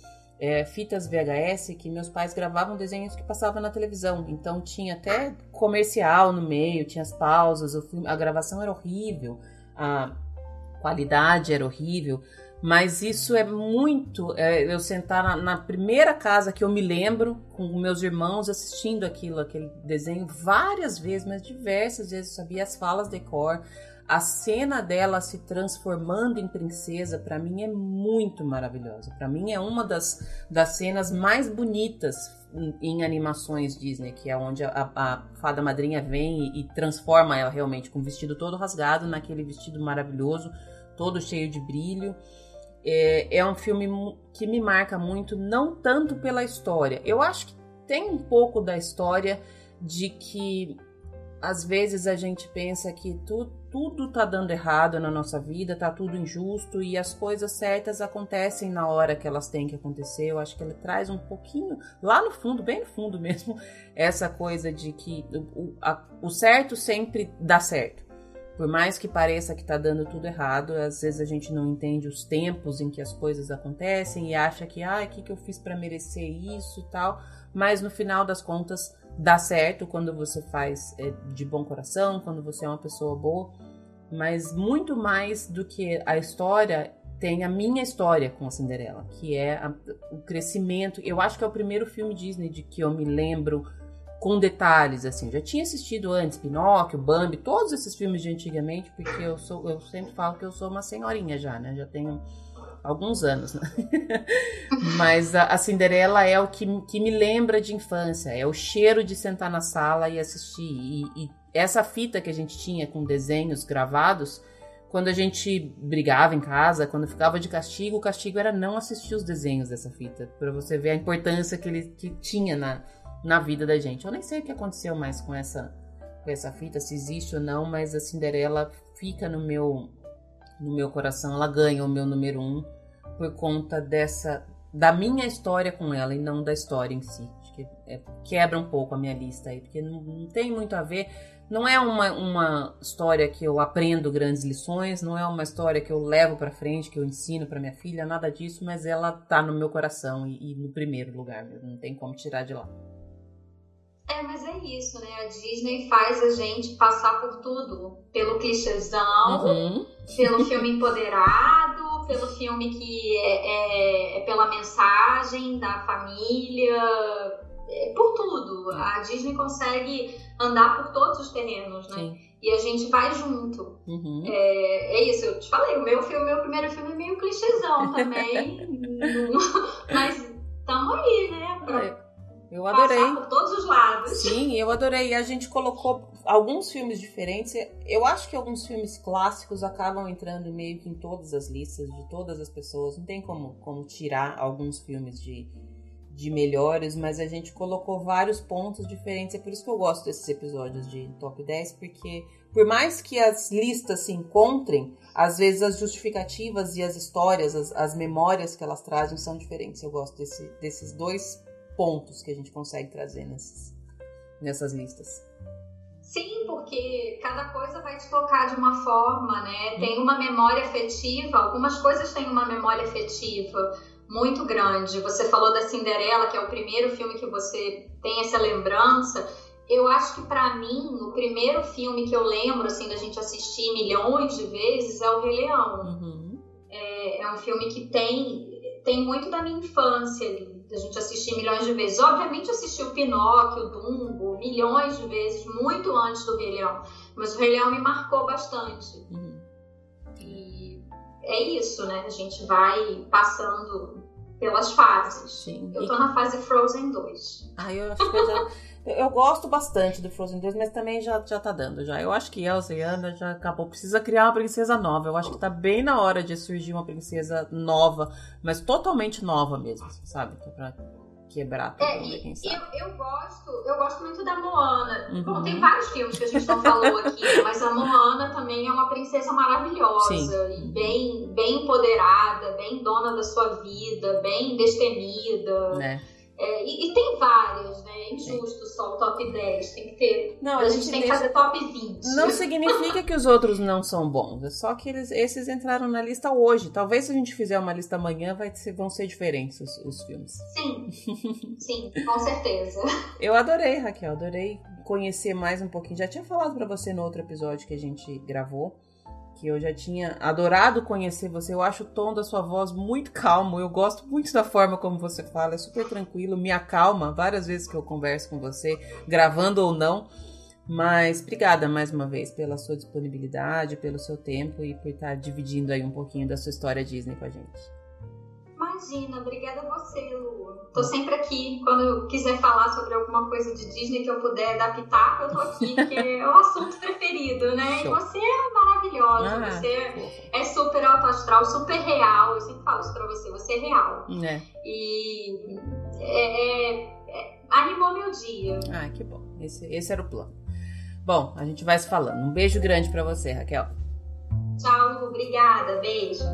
é, fitas VHS que meus pais gravavam desenhos que passavam na televisão. Então tinha até comercial no meio, tinha as pausas, filme, a gravação era horrível, a qualidade era horrível. Mas isso é muito. É, eu sentar na, na, primeira casa que eu me lembro, com meus irmãos assistindo aquilo, aquele desenho, várias vezes, mas diversas vezes, eu sabia as falas de cor, a cena dela se transformando em princesa, para mim é muito maravilhosa. Para mim é uma das, das cenas mais bonitas em, em animações Disney, que é onde a, a fada madrinha vem e, e, transforma ela realmente com o vestido todo rasgado naquele vestido maravilhoso, todo cheio de brilho. É, é um filme que me marca muito, não tanto pela história. Eu acho que tem um pouco da história de que às vezes a gente pensa que tu, tudo tá dando errado na nossa vida, tá tudo injusto e as coisas certas acontecem na hora que elas têm que acontecer. Eu acho que ele traz um pouquinho, lá no fundo, bem no fundo *laughs* mesmo, essa coisa de que o, a, o certo sempre dá certo. Por mais que pareça que tá dando tudo errado, às vezes a gente não entende os tempos em que as coisas acontecem e acha que, ah, o que, que eu fiz para merecer isso e tal. Mas no final das contas, dá certo quando você faz é, de bom coração, quando você é uma pessoa boa, mas muito mais do que a história tem a minha história com a Cinderela, que é a, o crescimento. Eu acho que é o primeiro filme Disney de que eu me lembro com detalhes assim. Já tinha assistido antes Pinóquio, Bambi, todos esses filmes de antigamente, porque eu sou eu sempre falo que eu sou uma senhorinha já, né? Já tenho alguns anos, né? *laughs* Mas a, a, Cinderela é o que, que me lembra de infância, é o cheiro de sentar na sala e assistir. E, e essa fita que a gente tinha com desenhos gravados, quando a gente brigava em casa, quando ficava de castigo, o castigo era não assistir os desenhos dessa fita, para você ver a importância que ele que tinha na, na vida da gente. Eu nem sei o que aconteceu mais com essa com essa fita, se existe ou não, mas a Cinderela fica no meu no meu coração, ela ganha o meu número um por conta dessa da minha história com ela e não da história em si. Acho que é, quebra um pouco a minha lista aí, porque não, não tem muito a ver. Não é uma, uma história que eu aprendo grandes lições, não é uma história que eu levo para frente, que eu ensino para minha filha, nada disso, mas ela tá no meu coração e, e no primeiro lugar não tem como tirar de lá. É, mas é isso, né? A Disney faz a gente passar por tudo. Pelo clichêzão, uhum. pelo filme empoderado, pelo filme que é, é, é pela mensagem da família, é por tudo. A Disney consegue andar por todos os terrenos, né? Sim. E a gente vai junto. Uhum. É, é, isso, eu te falei, o meu filme, meu primeiro filme é meio clichêzão também. *laughs* mas tamo aí, né? Pra é. Eu adorei. Passar por todos os lados. Sim, eu adorei. A gente colocou alguns filmes diferentes. Eu acho que alguns filmes clássicos acabam entrando meio que em todas as listas de todas as pessoas. Não tem como, como tirar alguns filmes de, de melhores, mas a gente colocou vários pontos diferentes. É por isso que eu gosto desses episódios de top 10, porque por mais que as listas se encontrem, às vezes as justificativas e as histórias, as, as memórias que elas trazem são diferentes. Eu gosto desse, desses dois pontos que a gente consegue trazer nessas, nessas listas. Sim, porque cada coisa vai te tocar de uma forma, né? Tem uma memória afetiva, algumas coisas têm uma memória afetiva muito grande. Você falou da Cinderela, que é o primeiro filme que você tem essa lembrança. Eu acho que para mim, o primeiro filme que eu lembro assim da gente assistir milhões de vezes é o Rei Leão. Uhum. É, é um filme que tem tem muito da minha infância ali a gente assistir milhões de vezes. Obviamente assisti o Pinóquio, o Dumbo, milhões de vezes, muito antes do Rei Leão. Mas o Rei Leão me marcou bastante. Uhum. E é isso, né? A gente vai passando pelas fases. Sim. Eu tô e... na fase Frozen 2. Ah, eu acho que eu já... Eu gosto bastante do Frozen 2, mas também já, já tá dando já. Eu acho que Elsa e Anna já acabou. Precisa criar uma princesa nova. Eu acho que tá bem na hora de surgir uma princesa nova, mas totalmente nova mesmo, sabe? É pra quebrar tudo, é, quem sabe. Eu, eu, gosto, eu gosto muito da Moana. Uhum. Bom, tem vários filmes que a gente não falou aqui, *laughs* mas a Moana também é uma princesa maravilhosa Sim. e bem, bem empoderada, bem dona da sua vida, bem destemida. Né? É, e, e, tem várias, né? É injusto só o top 10. Tem que ter. Não, a, a gente, gente tem que fazer top 20. Não significa que os outros não são bons. É só que eles, esses entraram na lista hoje. Talvez se a gente fizer uma lista amanhã, vai ser, vão ser diferentes os, os filmes. Sim. Sim, com certeza. Eu adorei, Raquel. Adorei conhecer mais um pouquinho. Já tinha falado para você no outro episódio que a gente gravou que eu já tinha adorado conhecer você. Eu acho o tom da sua voz muito calmo. Eu gosto muito da forma como você fala, é super tranquilo, me acalma várias vezes que eu converso com você, gravando ou não. Mas obrigada mais uma vez pela sua disponibilidade, pelo seu tempo e por estar dividindo aí um pouquinho da sua história Disney com a gente. Imagina, obrigada a você, Lu. Tô sempre aqui. Quando quiser falar sobre alguma coisa de Disney que eu puder adaptar, eu tô aqui, *laughs* que é o assunto preferido, né? E você é maravilhosa, ah, você é super alto astral, super real. Eu sempre falo isso pra você, você é real. É. E é, é, é, animou meu dia. Ah, que bom. Esse, esse era o plano. Bom, a gente vai se falando. Um beijo grande para você, Raquel. Tchau, Lu. Obrigada. Beijo.